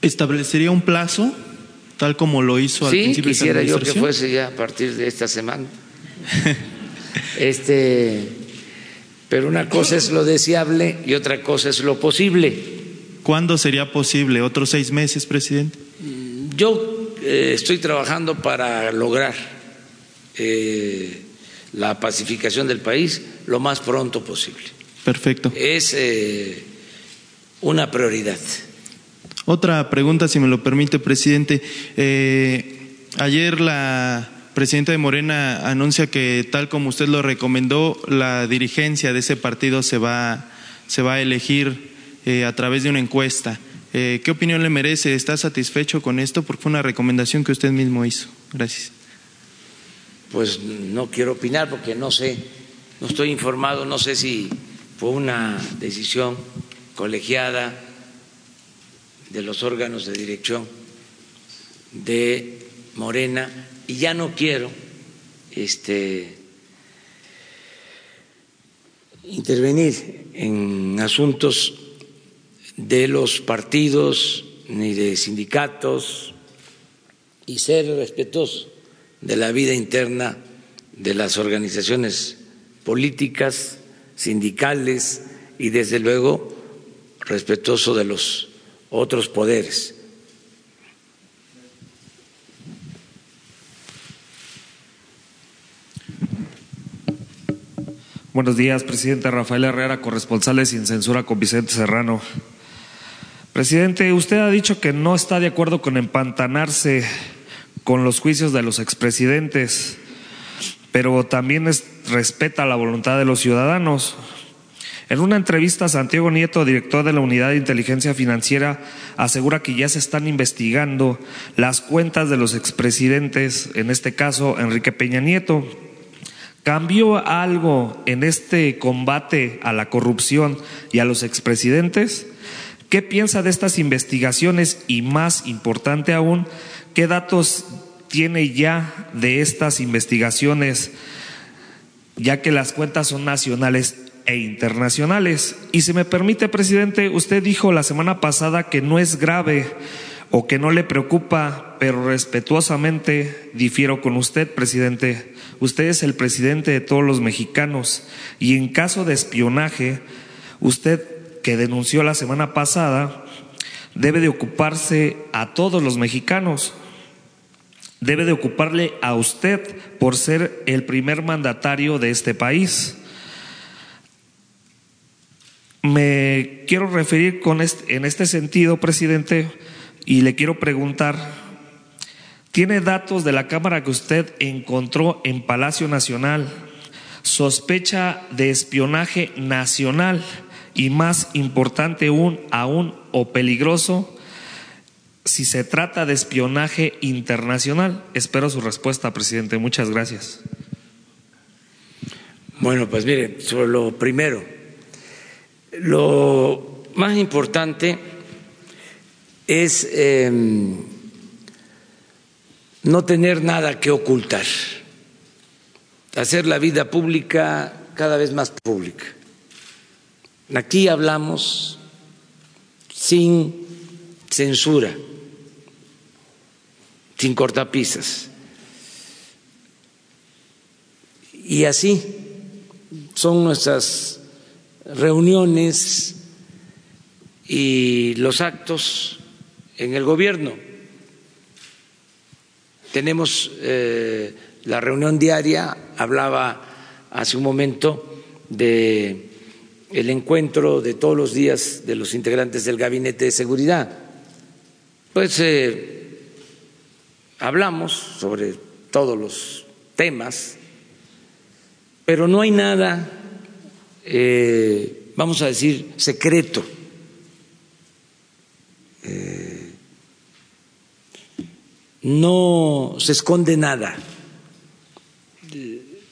¿Establecería un plazo, tal como lo hizo al sí, principio quisiera de yo que fuese ya a partir de esta semana. este, pero una cosa es lo deseable y otra cosa es lo posible. ¿Cuándo sería posible? ¿Otros seis meses, presidente? Yo eh, estoy trabajando para lograr eh, la pacificación del país lo más pronto posible. Perfecto. Es eh, una prioridad. Otra pregunta, si me lo permite, presidente. Eh, ayer la presidenta de Morena anuncia que, tal como usted lo recomendó, la dirigencia de ese partido se va, se va a elegir eh, a través de una encuesta. Eh, ¿Qué opinión le merece? ¿Está satisfecho con esto? Porque fue una recomendación que usted mismo hizo. Gracias. Pues no quiero opinar porque no sé, no estoy informado, no sé si fue una decisión colegiada de los órganos de dirección de Morena y ya no quiero este intervenir en asuntos de los partidos ni de sindicatos y ser respetuoso de la vida interna de las organizaciones políticas, sindicales y desde luego respetuoso de los otros poderes. Buenos días, presidente Rafael Herrera, corresponsales sin censura con Vicente Serrano. Presidente, usted ha dicho que no está de acuerdo con empantanarse con los juicios de los expresidentes, pero también respeta la voluntad de los ciudadanos. En una entrevista, Santiago Nieto, director de la Unidad de Inteligencia Financiera, asegura que ya se están investigando las cuentas de los expresidentes, en este caso Enrique Peña Nieto. ¿Cambió algo en este combate a la corrupción y a los expresidentes? ¿Qué piensa de estas investigaciones y más importante aún, qué datos tiene ya de estas investigaciones, ya que las cuentas son nacionales e internacionales? Y si me permite, presidente, usted dijo la semana pasada que no es grave o que no le preocupa, pero respetuosamente difiero con usted, presidente. Usted es el presidente de todos los mexicanos y en caso de espionaje, usted que denunció la semana pasada, debe de ocuparse a todos los mexicanos. Debe de ocuparle a usted por ser el primer mandatario de este país. Me quiero referir en este sentido, presidente, y le quiero preguntar, ¿tiene datos de la Cámara que usted encontró en Palacio Nacional? Sospecha de espionaje nacional y más importante aún, aún o peligroso, si se trata de espionaje internacional. Espero su respuesta, presidente. Muchas gracias. Bueno, pues mire, sobre lo primero, lo más importante es eh, no tener nada que ocultar, hacer la vida pública cada vez más pública. Aquí hablamos sin censura, sin cortapisas. Y así son nuestras reuniones y los actos en el gobierno. Tenemos eh, la reunión diaria, hablaba hace un momento de el encuentro de todos los días de los integrantes del gabinete de seguridad. Pues eh, hablamos sobre todos los temas, pero no hay nada, eh, vamos a decir, secreto. Eh, no se esconde nada.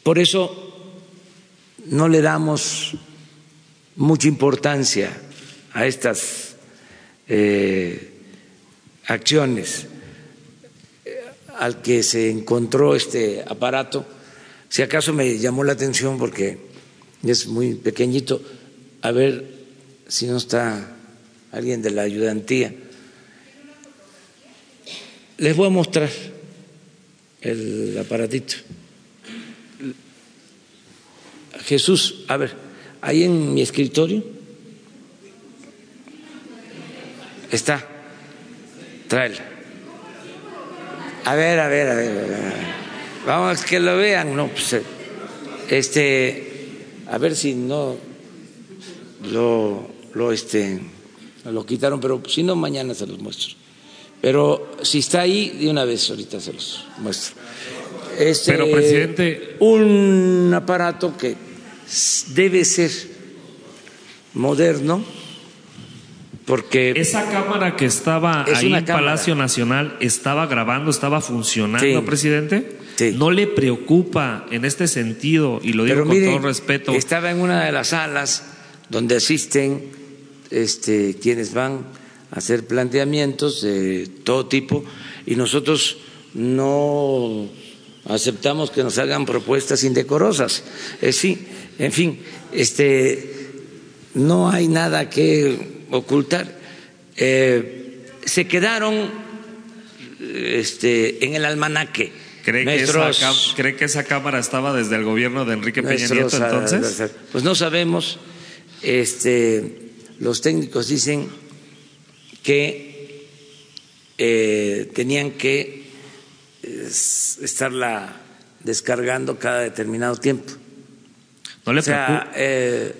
Por eso no le damos mucha importancia a estas eh, acciones. Al que se encontró este aparato, si acaso me llamó la atención porque es muy pequeñito, a ver si no está alguien de la ayudantía. Les voy a mostrar el aparatito. Jesús, a ver, ahí en mi escritorio está, tráela. A ver, a ver, a ver, a ver. vamos que lo vean, no, pues, este, a ver si no lo, lo, este, lo quitaron, pero si no mañana se los muestro. Pero si está ahí, de una vez ahorita se los muestro. Este, pero, presidente. Un aparato que debe ser moderno, porque. Esa cámara que estaba ahí en Palacio Nacional estaba grabando, estaba funcionando, presidente. ¿No le preocupa en este sentido, y lo digo con todo respeto? Estaba en una de las salas donde asisten este, quienes van hacer planteamientos de todo tipo y nosotros no aceptamos que nos hagan propuestas indecorosas. Eh, sí, en fin, este, no hay nada que ocultar. Eh, se quedaron este, en el almanaque. ¿Cree, que esa, ¿Cree que esa cámara estaba desde el gobierno de Enrique Peña Nieto entonces? Pues no sabemos. Este, los técnicos dicen que eh, tenían que estarla descargando cada determinado tiempo. ¿No le o sea, eh,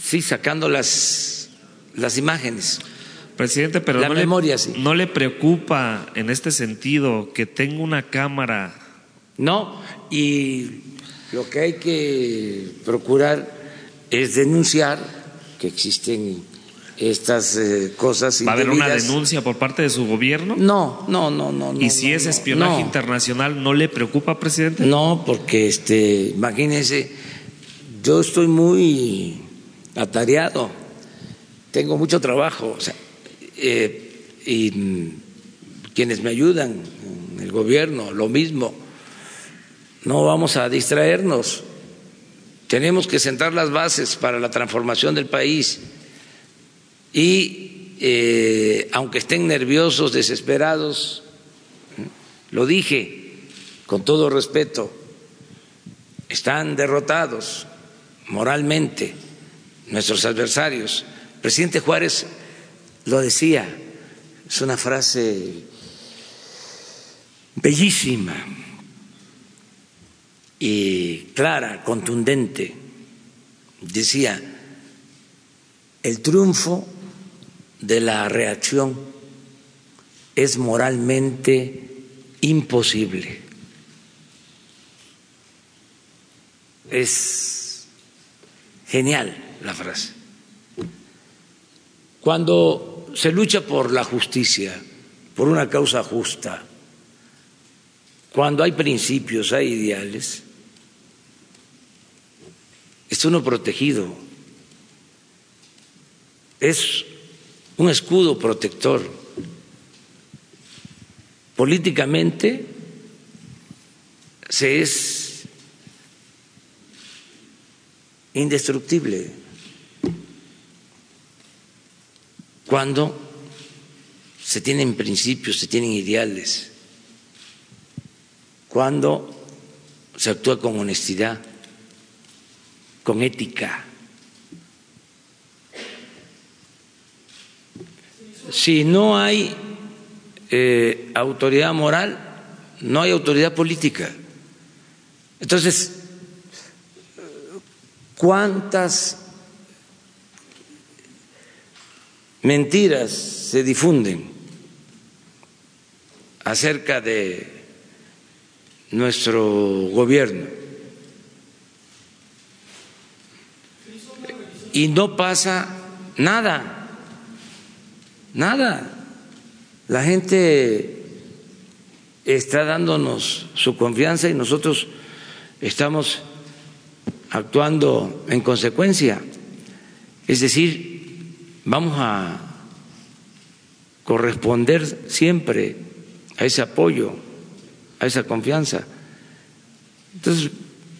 sí, sacando las, imágenes. Presidente, pero la no, memoria, le, ¿no le preocupa en este sentido que tenga una cámara? No, y lo que hay que procurar es denunciar que existen estas eh, cosas. ¿Va a haber una denuncia por parte de su gobierno? No, no, no, no. ¿Y si es espionaje internacional, no le preocupa, presidente? No, porque este, imagínense, yo estoy muy atareado, tengo mucho trabajo, eh, y quienes me ayudan, el gobierno, lo mismo. No vamos a distraernos. Tenemos que sentar las bases para la transformación del país y eh, aunque estén nerviosos, desesperados, lo dije con todo respeto, están derrotados moralmente nuestros adversarios. Presidente Juárez lo decía, es una frase bellísima y clara, contundente. Decía, el triunfo de la reacción es moralmente imposible. Es genial la frase. Cuando se lucha por la justicia, por una causa justa, cuando hay principios, hay ideales, es uno protegido, es un escudo protector. Políticamente se es indestructible cuando se tienen principios, se tienen ideales, cuando se actúa con honestidad, con ética. si no hay eh, autoridad moral, no hay autoridad política. Entonces, ¿cuántas mentiras se difunden acerca de nuestro gobierno? Y no pasa nada. Nada. La gente está dándonos su confianza y nosotros estamos actuando en consecuencia. Es decir, vamos a corresponder siempre a ese apoyo, a esa confianza. Entonces,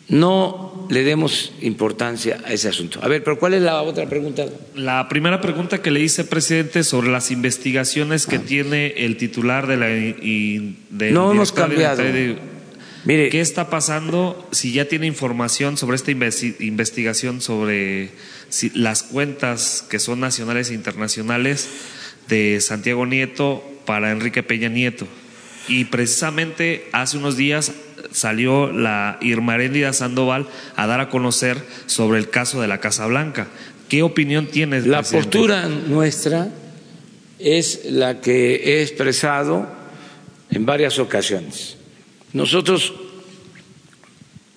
no le demos importancia a ese asunto. A ver, pero ¿cuál es la otra pregunta? La primera pregunta que le hice, presidente, sobre las investigaciones que tiene el titular de la... Y, no hemos cambiado. Mire, ¿Qué está pasando? Si ya tiene información sobre esta investigación sobre las cuentas que son nacionales e internacionales de Santiago Nieto para Enrique Peña Nieto. Y precisamente hace unos días salió la Irma Sandoval a dar a conocer sobre el caso de la Casa Blanca. ¿Qué opinión tienes? La postura nuestra es la que he expresado en varias ocasiones. Nosotros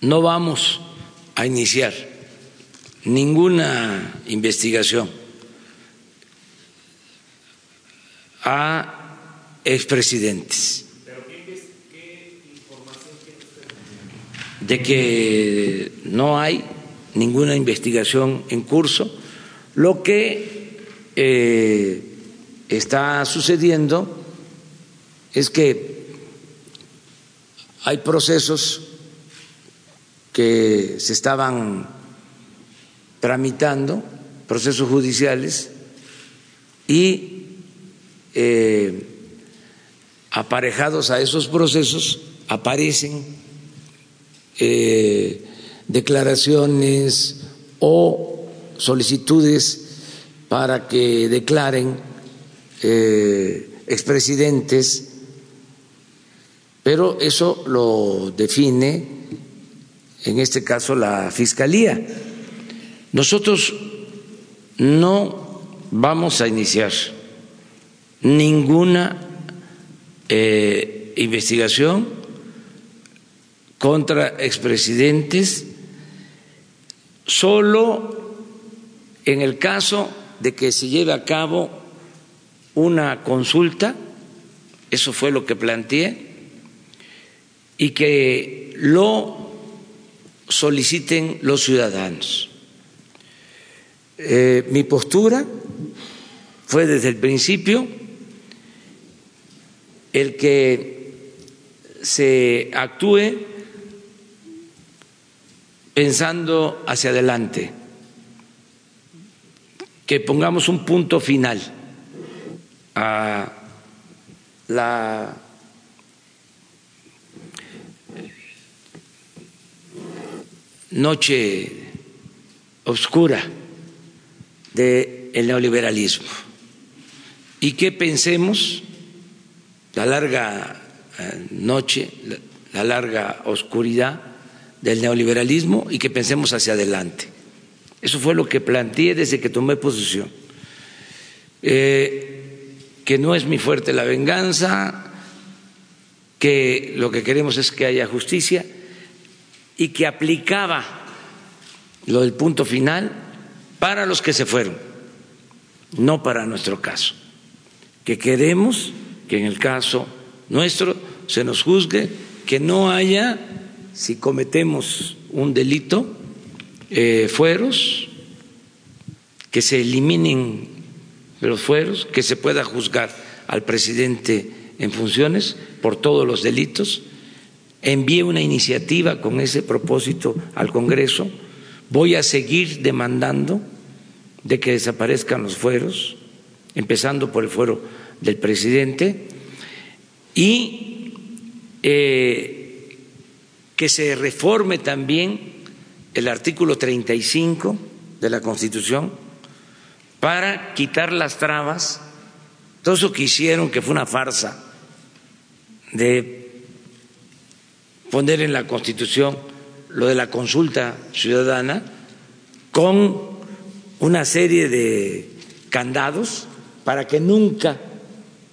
no vamos a iniciar ninguna investigación a expresidentes. De que no hay ninguna investigación en curso. Lo que eh, está sucediendo es que hay procesos que se estaban tramitando, procesos judiciales, y eh, aparejados a esos procesos aparecen eh, declaraciones o solicitudes para que declaren eh, expresidentes pero eso lo define, en este caso, la Fiscalía. Nosotros no vamos a iniciar ninguna eh, investigación contra expresidentes, solo en el caso de que se lleve a cabo una consulta, eso fue lo que planteé, y que lo soliciten los ciudadanos. Eh, mi postura fue desde el principio el que se actúe pensando hacia adelante, que pongamos un punto final a la noche oscura del neoliberalismo y que pensemos la larga eh, noche, la larga oscuridad del neoliberalismo y que pensemos hacia adelante. Eso fue lo que planteé desde que tomé posición. Eh, que no es mi fuerte la venganza, que lo que queremos es que haya justicia y que aplicaba lo del punto final para los que se fueron, no para nuestro caso. Que queremos que en el caso nuestro se nos juzgue, que no haya, si cometemos un delito, eh, fueros, que se eliminen los fueros, que se pueda juzgar al presidente en funciones por todos los delitos envié una iniciativa con ese propósito al Congreso. Voy a seguir demandando de que desaparezcan los fueros, empezando por el fuero del presidente, y eh, que se reforme también el artículo 35 de la Constitución para quitar las trabas, todo eso que hicieron, que fue una farsa de poner en la Constitución lo de la consulta ciudadana con una serie de candados para que nunca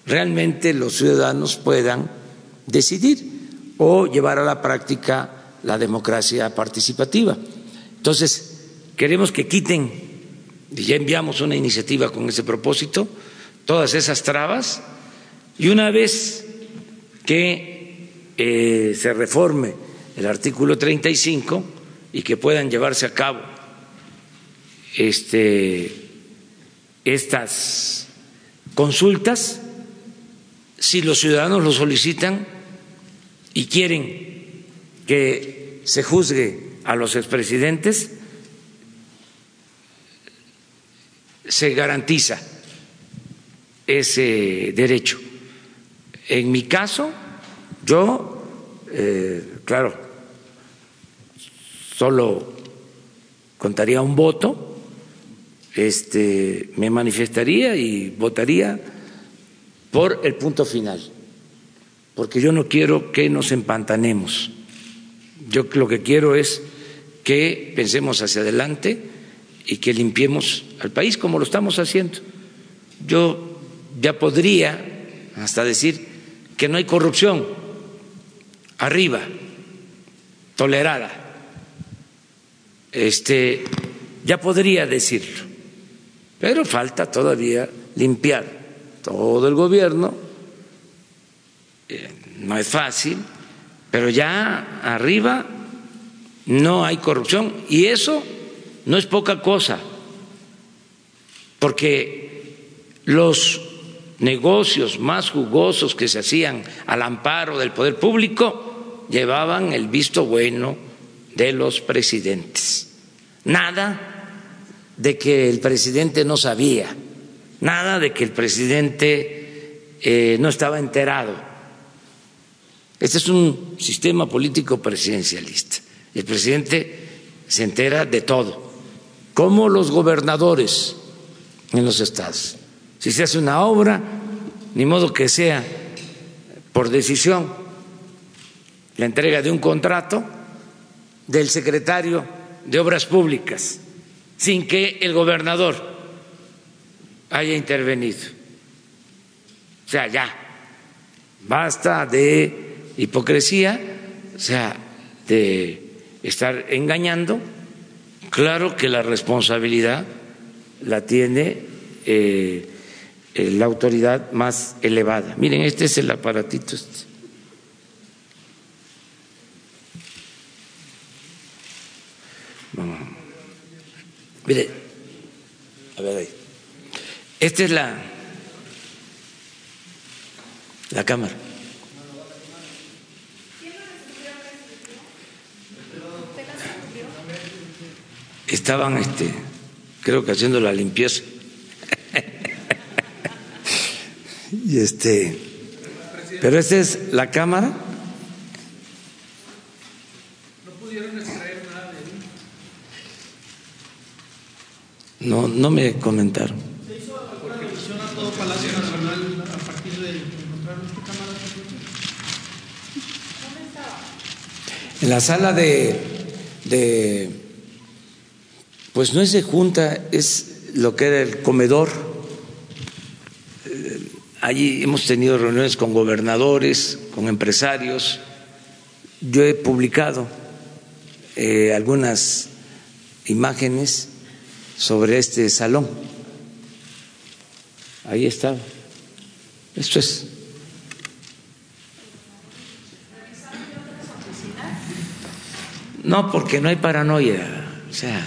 realmente los ciudadanos puedan decidir o llevar a la práctica la democracia participativa. Entonces, queremos que quiten, y ya enviamos una iniciativa con ese propósito, todas esas trabas, y una vez que eh, se reforme el artículo 35 y que puedan llevarse a cabo este, estas consultas si los ciudadanos lo solicitan y quieren que se juzgue a los expresidentes, se garantiza ese derecho. En mi caso, yo, eh, claro, solo contaría un voto, este, me manifestaría y votaría por el punto final, porque yo no quiero que nos empantanemos. Yo lo que quiero es que pensemos hacia adelante y que limpiemos al país como lo estamos haciendo. Yo ya podría hasta decir que no hay corrupción arriba, tolerada. Este, ya podría decirlo, pero falta todavía limpiar todo el gobierno. Eh, no es fácil, pero ya arriba no hay corrupción y eso no es poca cosa, porque los negocios más jugosos que se hacían al amparo del poder público llevaban el visto bueno de los presidentes. Nada de que el presidente no sabía, nada de que el presidente eh, no estaba enterado. Este es un sistema político presidencialista. El presidente se entera de todo, como los gobernadores en los estados. Si se hace una obra, ni modo que sea por decisión la entrega de un contrato del secretario de Obras Públicas sin que el gobernador haya intervenido. O sea, ya, basta de hipocresía, o sea, de estar engañando. Claro que la responsabilidad la tiene eh, eh, la autoridad más elevada. Miren, este es el aparatito. Este. Mire, a ver ahí. Esta es la, la cámara. Estaban, este, creo que haciendo la limpieza. Y este, pero esta es la cámara. No pudieron extraer nada de ahí. No, no me comentaron. ¿Se hizo alguna revisión a todo Palacio Nacional a partir de encontrar esta cámara? ¿Dónde estaba? En la sala de, de, pues no es de junta, es lo que era el comedor Allí hemos tenido reuniones con gobernadores, con empresarios. Yo he publicado eh, algunas imágenes sobre este salón. Ahí está. Esto es. No, porque no hay paranoia. O sea,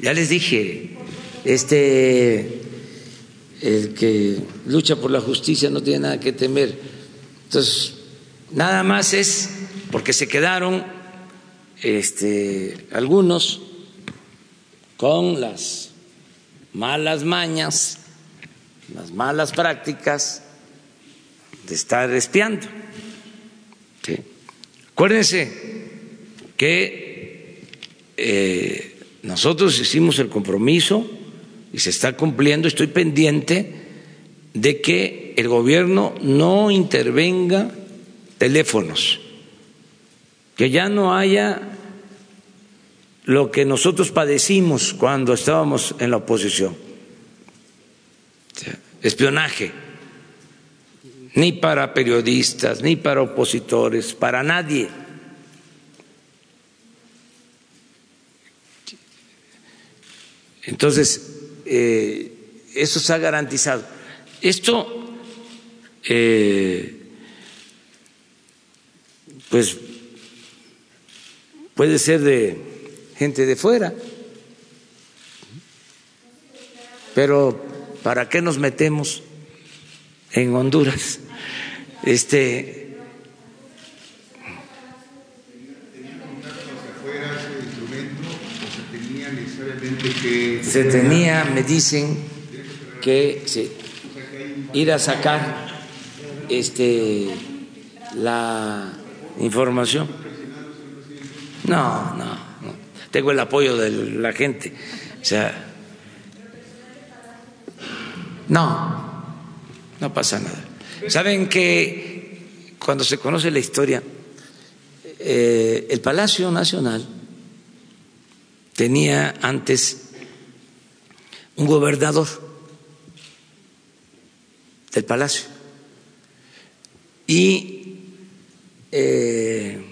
ya les dije, este el que lucha por la justicia no tiene nada que temer. Entonces, nada más es porque se quedaron este, algunos con las malas mañas, las malas prácticas de estar espiando. Acuérdense que eh, nosotros hicimos el compromiso y se está cumpliendo, estoy pendiente de que el gobierno no intervenga teléfonos, que ya no haya lo que nosotros padecimos cuando estábamos en la oposición, espionaje, ni para periodistas, ni para opositores, para nadie. Entonces, eh, eso se ha garantizado. Esto, eh, pues, puede ser de gente de fuera. Pero ¿para qué nos metemos en Honduras? Este se tenía, me dicen que se, ir a sacar este la información. No, no, no. Tengo el apoyo de la gente. No, no pasa nada. Saben que cuando se conoce la historia, eh, el Palacio Nacional tenía antes un gobernador del Palacio. Y eh,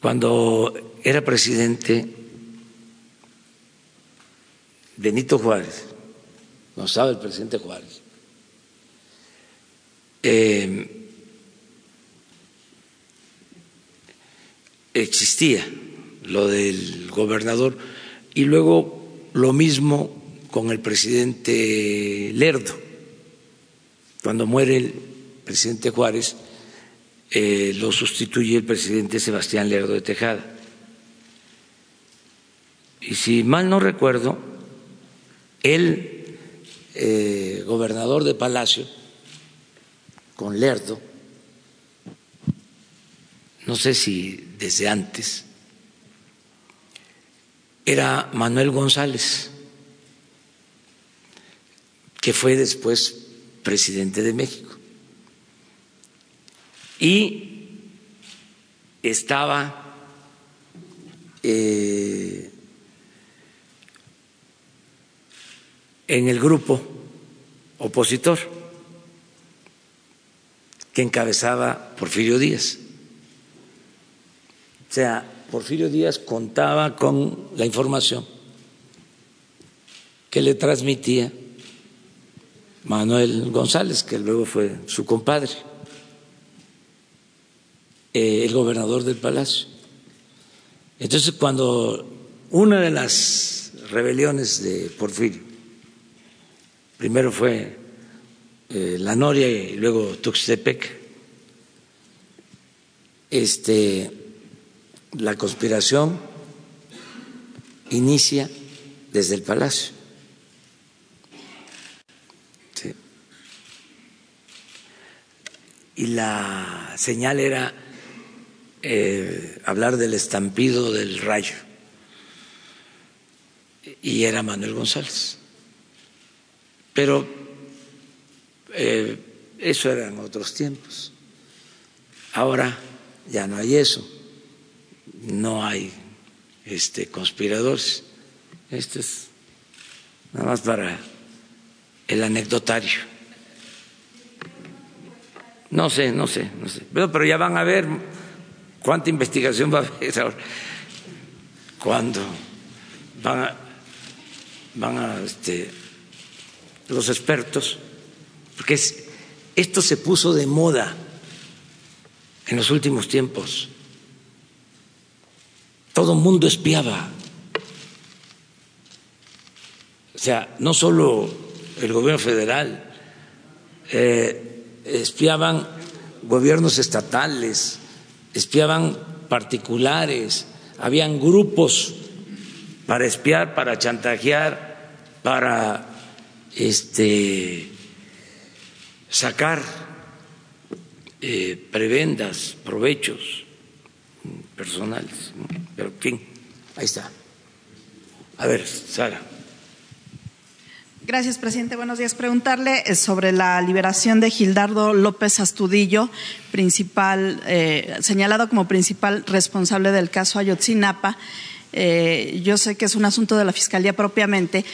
cuando era presidente Benito Juárez, no estaba el presidente Juárez, eh, existía lo del gobernador y luego lo mismo con el presidente Lerdo. Cuando muere el presidente Juárez, eh, lo sustituye el presidente Sebastián Lerdo de Tejada. Y si mal no recuerdo, el eh, gobernador de Palacio, con Lerdo, no sé si desde antes, era Manuel González, que fue después presidente de México. Y estaba eh, en el grupo opositor que encabezaba Porfirio Díaz. O sea, Porfirio Díaz contaba con la información que le transmitía Manuel González, que luego fue su compadre, eh, el gobernador del palacio. Entonces, cuando una de las rebeliones de Porfirio, primero fue eh, La Noria y luego Tuxtepec, este la conspiración inicia desde el palacio. Y la señal era eh, hablar del estampido del rayo. Y era Manuel González. Pero eh, eso eran otros tiempos. Ahora ya no hay eso no hay este, conspiradores. Esto es nada más para el anecdotario. No sé, no sé, no sé. Pero, ya van a ver cuánta investigación va a haber ahora. Cuando van a, van a este, los expertos, porque esto se puso de moda en los últimos tiempos. Todo el mundo espiaba. O sea, no solo el gobierno federal, eh, espiaban gobiernos estatales, espiaban particulares, habían grupos para espiar, para chantajear, para este, sacar eh, prebendas, provechos personales. Pero, en fin, ahí está. A ver, Sara. Gracias, presidente. Buenos días. Preguntarle eh, sobre la liberación de Gildardo López Astudillo, principal, eh, señalado como principal responsable del caso Ayotzinapa. Eh, yo sé que es un asunto de la Fiscalía propiamente,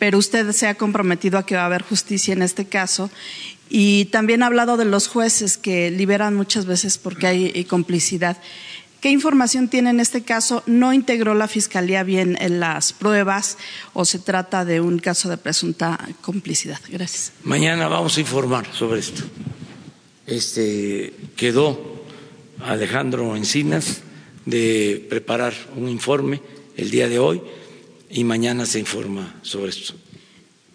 pero usted se ha comprometido a que va a haber justicia en este caso. Y también ha hablado de los jueces que liberan muchas veces porque hay complicidad. ¿Qué información tiene en este caso? ¿No integró la Fiscalía bien en las pruebas o se trata de un caso de presunta complicidad? Gracias. Mañana vamos a informar sobre esto. Este quedó Alejandro Encinas de preparar un informe el día de hoy y mañana se informa sobre esto.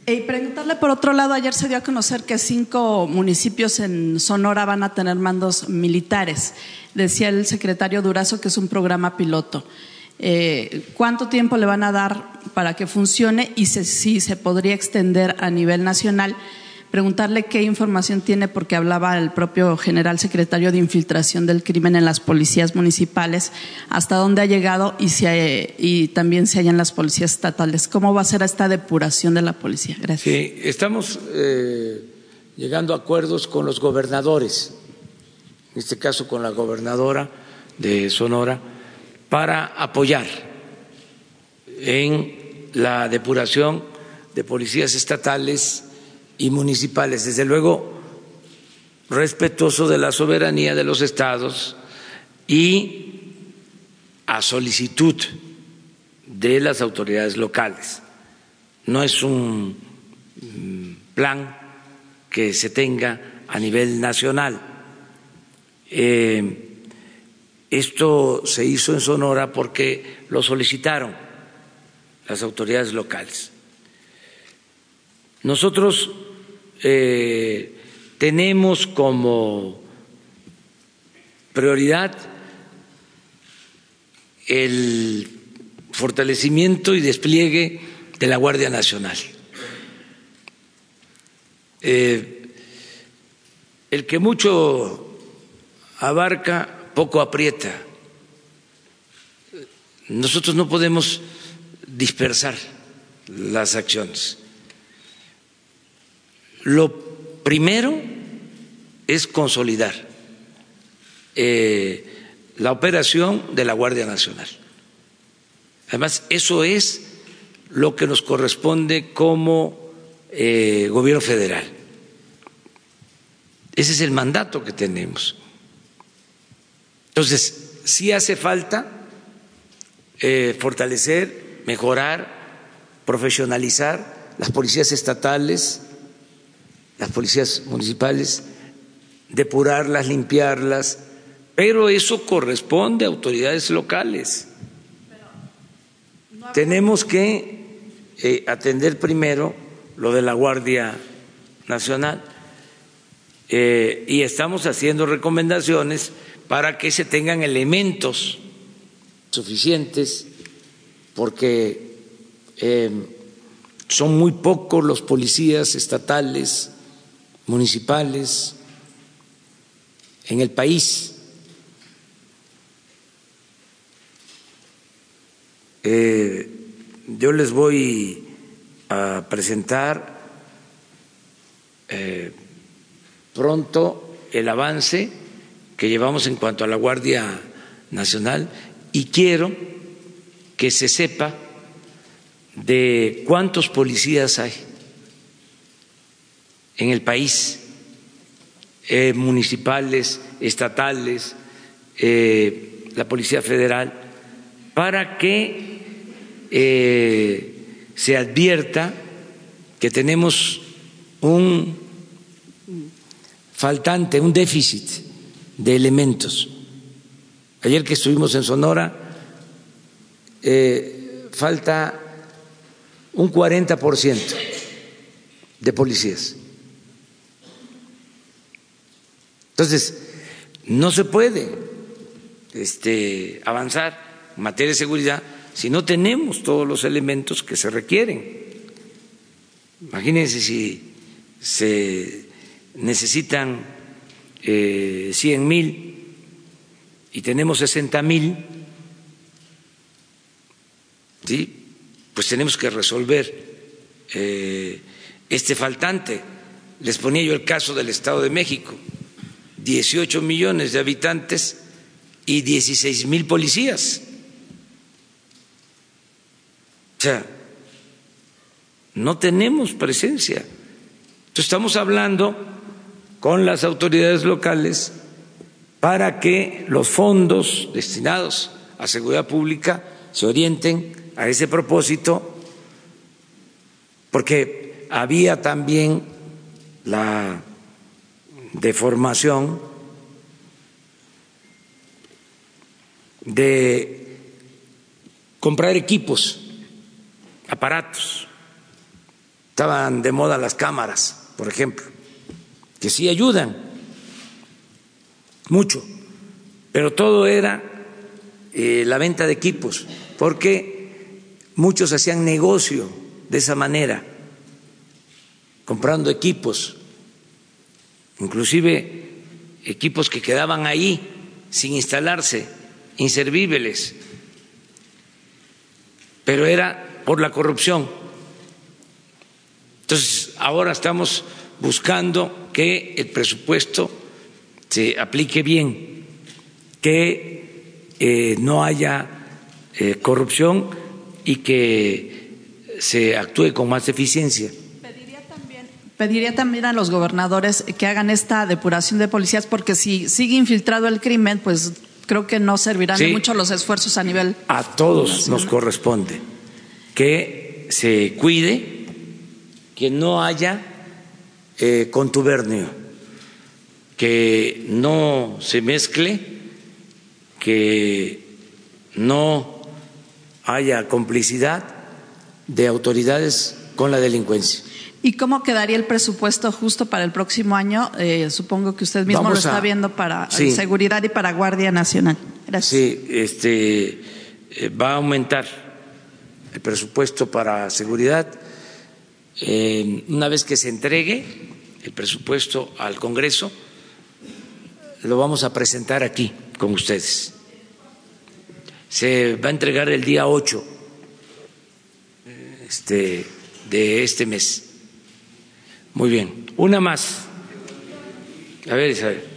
Y preguntarle por otro lado, ayer se dio a conocer que cinco municipios en Sonora van a tener mandos militares. Decía el secretario Durazo que es un programa piloto. Eh, ¿Cuánto tiempo le van a dar para que funcione y si se podría extender a nivel nacional? preguntarle qué información tiene, porque hablaba el propio general secretario de infiltración del crimen en las policías municipales, hasta dónde ha llegado y, si y también si hay en las policías estatales. ¿Cómo va a ser esta depuración de la policía? Gracias. Sí, estamos eh, llegando a acuerdos con los gobernadores, en este caso con la gobernadora de Sonora, para apoyar en la depuración de policías estatales y municipales. Desde luego, respetuoso de la soberanía de los estados y a solicitud de las autoridades locales. No es un mm, plan que se tenga a nivel nacional. Eh, esto se hizo en Sonora porque lo solicitaron las autoridades locales. Nosotros eh, tenemos como prioridad el fortalecimiento y despliegue de la Guardia Nacional. Eh, el que mucho abarca, poco aprieta. Nosotros no podemos dispersar las acciones. Lo primero es consolidar eh, la operación de la Guardia Nacional. Además, eso es lo que nos corresponde como eh, gobierno federal. Ese es el mandato que tenemos. Entonces, sí hace falta eh, fortalecer, mejorar, profesionalizar las policías estatales, las policías municipales, depurarlas, limpiarlas, pero eso corresponde a autoridades locales. Tenemos que eh, atender primero lo de la Guardia Nacional eh, y estamos haciendo recomendaciones para que se tengan elementos suficientes, porque eh, son muy pocos los policías estatales municipales en el país. Eh, yo les voy a presentar eh, pronto el avance que llevamos en cuanto a la Guardia Nacional y quiero que se sepa de cuántos policías hay en el país, eh, municipales, estatales, eh, la Policía Federal, para que eh, se advierta que tenemos un faltante, un déficit de elementos. Ayer que estuvimos en Sonora, falta un 40% de policías. Entonces, no se puede este, avanzar en materia de seguridad si no tenemos todos los elementos que se requieren. Imagínense si se necesitan eh, 100 mil y tenemos 60 mil, ¿sí? pues tenemos que resolver eh, este faltante. Les ponía yo el caso del Estado de México. 18 millones de habitantes y 16 mil policías. O sea, no tenemos presencia. Entonces estamos hablando con las autoridades locales para que los fondos destinados a seguridad pública se orienten a ese propósito, porque había también la de formación, de comprar equipos, aparatos, estaban de moda las cámaras, por ejemplo, que sí ayudan mucho, pero todo era eh, la venta de equipos, porque muchos hacían negocio de esa manera, comprando equipos, inclusive equipos que quedaban ahí sin instalarse, inservibles, pero era por la corrupción. Entonces, ahora estamos buscando que el presupuesto se aplique bien, que eh, no haya eh, corrupción y que se actúe con más eficiencia. Pediría también a los gobernadores que hagan esta depuración de policías, porque si sigue infiltrado el crimen, pues creo que no servirán mucho los esfuerzos a nivel. A todos nos corresponde que se cuide, que no haya eh, contubernio, que no se mezcle, que no haya complicidad de autoridades con la delincuencia. ¿Y cómo quedaría el presupuesto justo para el próximo año? Eh, supongo que usted mismo lo está viendo para seguridad y para Guardia Nacional. Gracias. Sí, este, eh, va a aumentar el presupuesto para seguridad. Eh, una vez que se entregue el presupuesto al Congreso, lo vamos a presentar aquí con ustedes. Se va a entregar el día 8 este, de este mes. Muy bien. Una más. A ver, Isabel.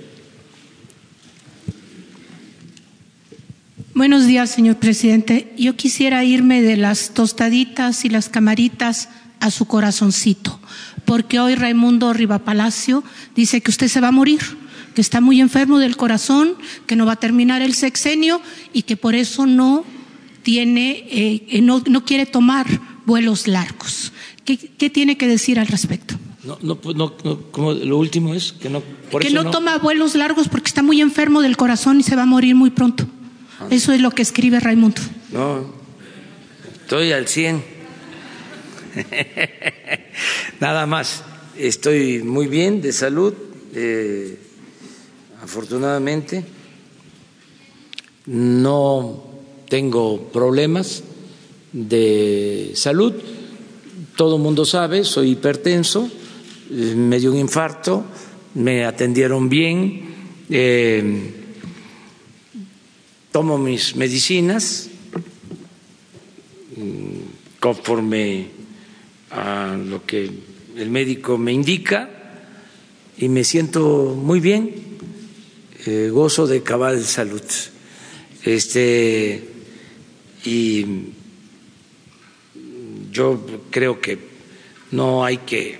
Buenos días, señor presidente. Yo quisiera irme de las tostaditas y las camaritas a su corazoncito, porque hoy Raimundo Riva Palacio dice que usted se va a morir, que está muy enfermo del corazón, que no va a terminar el sexenio y que por eso no tiene, eh, no, quiere tomar vuelos largos. ¿Qué tiene que decir al respecto? No, no, pues, no, como lo último es que no. que no, toma vuelos largos porque está muy enfermo del corazón y se va a morir muy pronto. Ah. Eso es lo que escribe Raimundo. No, estoy al 100. Nada más, estoy muy bien de salud, eh, afortunadamente. No tengo problemas de salud. Todo el mundo sabe, soy hipertenso eh, me dio un infarto, me atendieron bien, eh, tomo mis medicinas mm, conforme a lo que el médico me indica y me siento muy bien, eh, gozo de cabal salud. Este, y yo creo que no hay que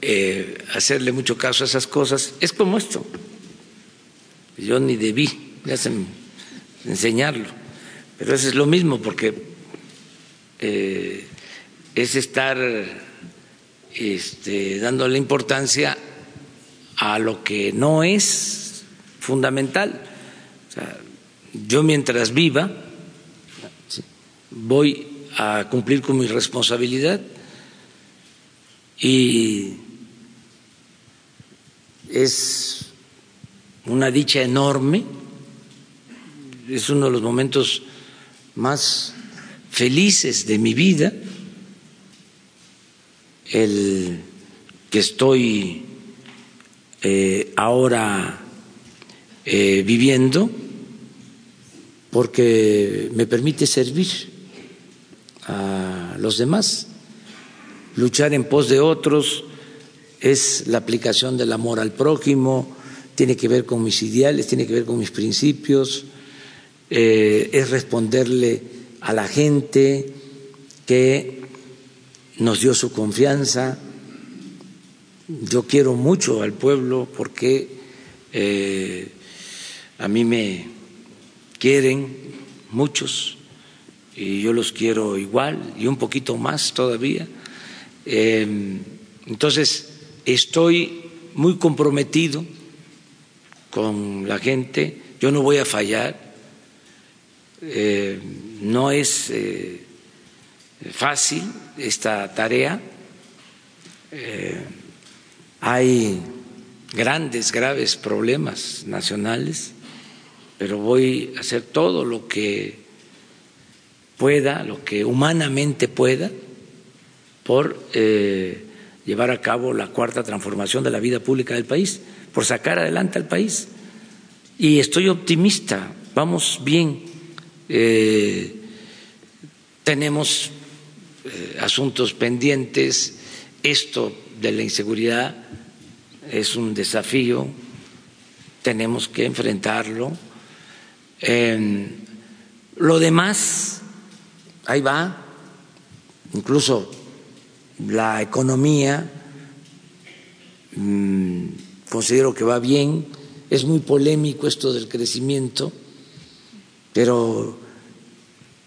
eh, hacerle mucho caso a esas cosas. Es como esto. Yo ni debí enseñarlo, pero eso es lo mismo porque eh, es estar este, dándole importancia a lo que no es fundamental. yo mientras viva voy a cumplir con mi responsabilidad y es una dicha enorme, es uno de los momentos más felices de mi vida, el que estoy eh, ahora eh, viviendo, porque me permite servir a los demás, luchar en pos de otros, es la aplicación del amor al prójimo, tiene que ver con mis ideales, tiene que ver con mis principios, eh, es responderle a la gente que nos dio su confianza. Yo quiero mucho al pueblo porque eh, a mí me quieren muchos y yo los quiero igual y un poquito más todavía. Eh, entonces, estoy muy comprometido con la gente, yo no voy a fallar, eh, no es eh, fácil esta tarea. Eh, hay grandes, graves problemas nacionales, pero voy a hacer todo lo que pueda, lo que humanamente pueda, por eh, llevar a cabo la cuarta transformación de la vida pública del país, por sacar adelante al país. Y estoy optimista, vamos bien. Eh, tenemos eh, asuntos pendientes, esto de la inseguridad es un desafío, tenemos que enfrentarlo. lo demás, ahí va, incluso la economía, mm, considero que va bien, es muy polémico esto del crecimiento, pero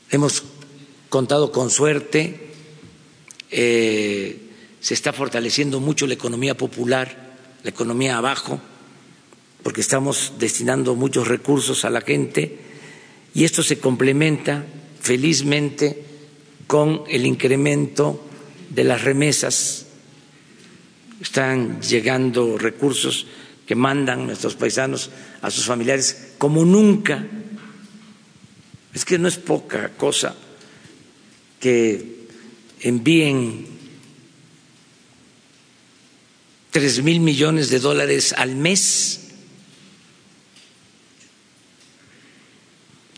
hemos contado con suerte, eh, se está fortaleciendo mucho la economía popular, la economía abajo, porque estamos destinando muchos recursos a la gente y esto se complementa felizmente con el incremento de las remesas. Están llegando recursos que mandan nuestros paisanos a sus familiares como nunca. Es que no es poca cosa que envíen tres mil millones de dólares al mes,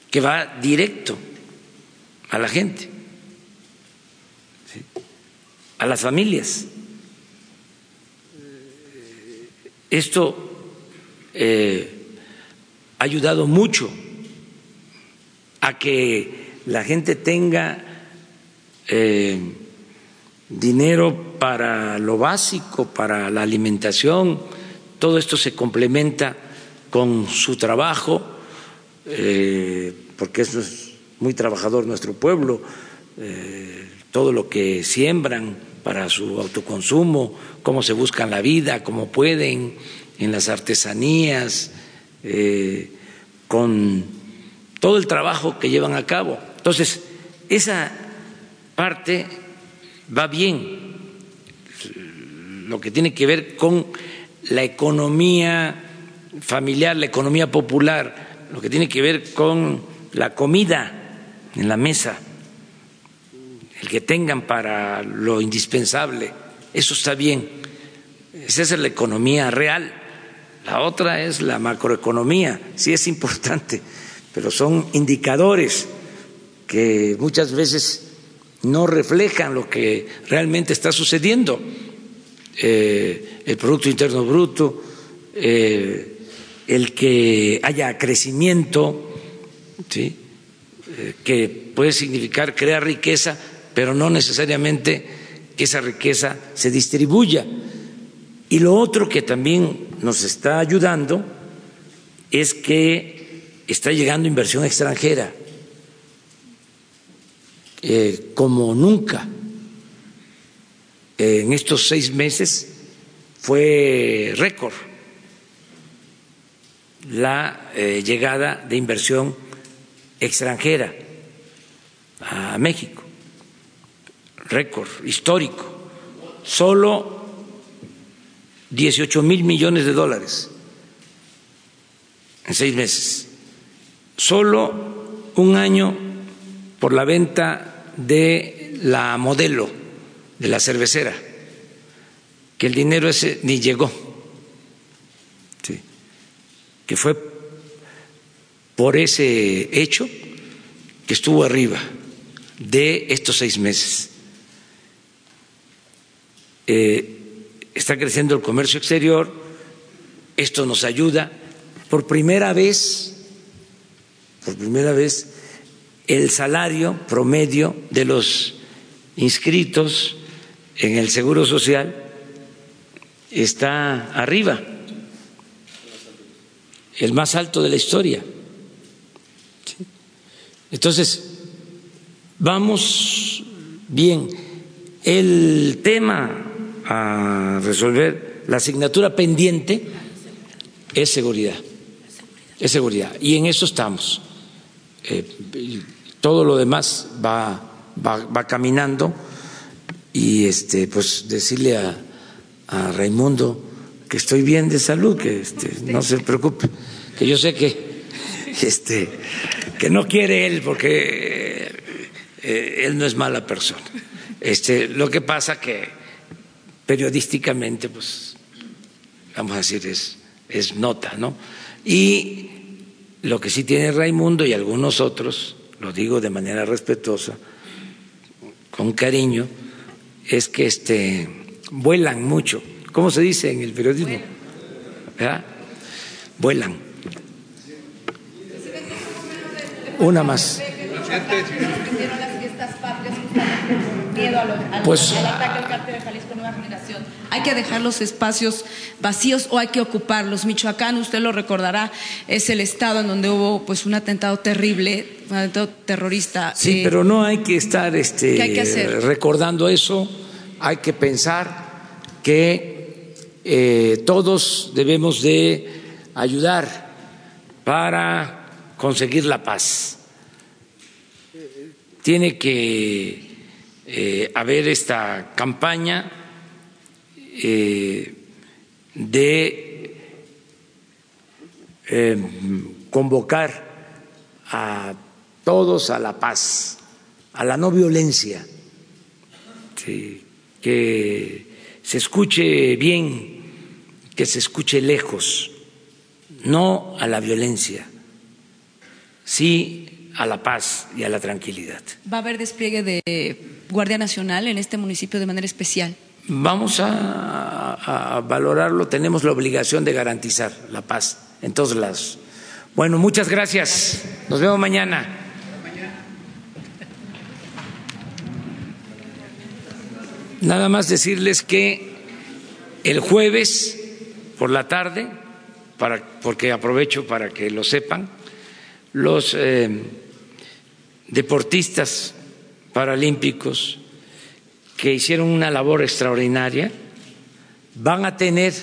que va directo a la gente a las familias. Esto eh, ha ayudado mucho a que la gente tenga eh, dinero para lo básico, para la alimentación. Todo esto se complementa con su trabajo, eh, porque es muy trabajador nuestro pueblo todo lo que siembran para su autoconsumo, cómo se buscan la vida, cómo pueden, en las artesanías, eh, con todo el trabajo que llevan a cabo. Entonces, esa parte va bien, lo que tiene que ver con la economía familiar, la economía popular, lo que tiene que ver con la comida en la mesa el que tengan para lo indispensable, eso está bien. Esa es la economía real. La otra es la macroeconomía, sí es importante, pero son indicadores que muchas veces no reflejan lo que realmente está sucediendo. Eh, el Producto Interno Bruto, eh, el que haya crecimiento, ¿sí? Eh, que puede significar crear riqueza, pero no necesariamente que esa riqueza se distribuya. Y lo otro que también nos está ayudando es que está llegando inversión extranjera eh, como nunca. en estos seis meses fue récord la eh, llegada de inversión extranjera a México récord histórico, solo 18 mil millones de dólares en seis meses, solo un año por la venta de la modelo de la cervecera, que el dinero ese ni llegó, que fue por ese hecho que estuvo arriba de estos seis meses. Eh, está creciendo el comercio exterior, esto nos ayuda. Por primera vez, por primera vez, el salario promedio de los inscritos en el Seguro Social está arriba, el más alto de la historia. Entonces, vamos bien. El tema a resolver la asignatura pendiente es seguridad. Es seguridad. Y en eso estamos. Eh, todo lo demás va va, caminando y este, pues decirle a, a, Raimundo que estoy bien de salud, que este, no se preocupe, que yo sé que, este, que no quiere él porque eh, él no es mala persona. Este, lo que pasa que periodísticamente, pues, vamos a decir, es, es nota, ¿no? Y lo que sí tiene Raimundo y algunos otros, lo digo de manera respetuosa, con cariño, es que este, vuelan mucho. ¿Cómo se dice en el periodismo? ¿Verdad? Vuelan. Una más miedo pues, al ataque al cártel de Jalisco Nueva Generación. Hay que dejar los espacios vacíos o hay que ocuparlos. Michoacán, usted lo recordará, es el estado en donde hubo pues un atentado terrible, un atentado terrorista. Sí, eh, pero no hay que estar este, recordando eso. Hay que pensar que eh, todos debemos de ayudar para conseguir la paz. Tiene que eh, haber esta campaña eh, de eh, convocar a todos a la paz, a la no violencia, que se escuche bien, que se escuche lejos, no a la violencia, sí a la paz y a la tranquilidad. ¿Va a haber despliegue de Guardia Nacional en este municipio de manera especial? Vamos a, valorarlo. Tenemos la obligación de garantizar la paz en todos lados. Bueno, muchas gracias. Nos vemos mañana. Nada más decirles que el jueves por la tarde, para, porque aprovecho para que lo sepan, los eh, deportistas paralímpicos que hicieron una labor extraordinaria, van a tener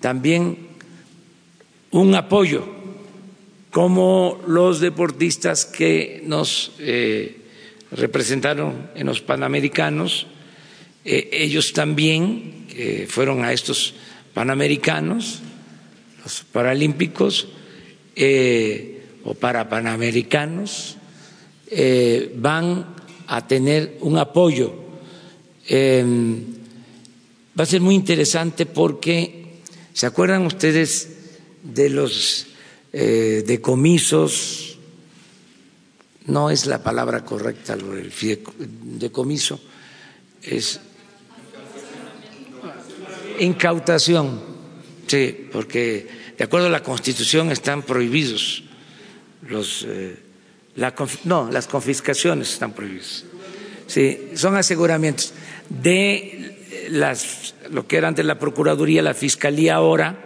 también un apoyo, como los deportistas que nos eh, representaron en los Panamericanos, eh, ellos también fueron a estos Panamericanos, los Paralímpicos eh, o para Panamericanos, van a tener un apoyo. Em, va a ser muy interesante porque, ¿se acuerdan ustedes de los eh, decomisos? No es la palabra correcta, el decomiso, es incautación, sí, porque de acuerdo a la Constitución están prohibidos los. Eh, no, las confiscaciones están prohibidas. Sí, son aseguramientos de las, lo que era antes la Procuraduría, la Fiscalía ahora,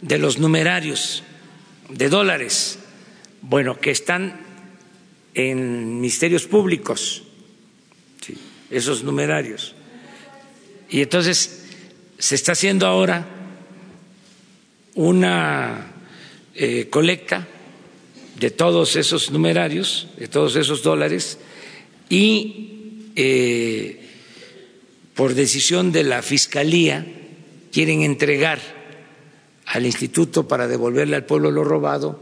de los numerarios de dólares, bueno, que están en ministerios públicos, esos numerarios. Y entonces se está haciendo ahora una eh, colecta de todos esos numerarios, de todos esos dólares, y eh, por decisión de la Fiscalía quieren entregar al instituto para devolverle al pueblo lo robado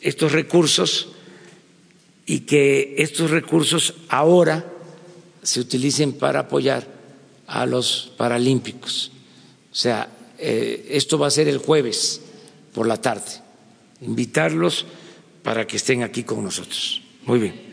estos recursos y que estos recursos ahora se utilicen para apoyar a los paralímpicos. O sea, eh, esto va a ser el jueves por la tarde. Invitarlos para que estén aquí con nosotros. Muy bien.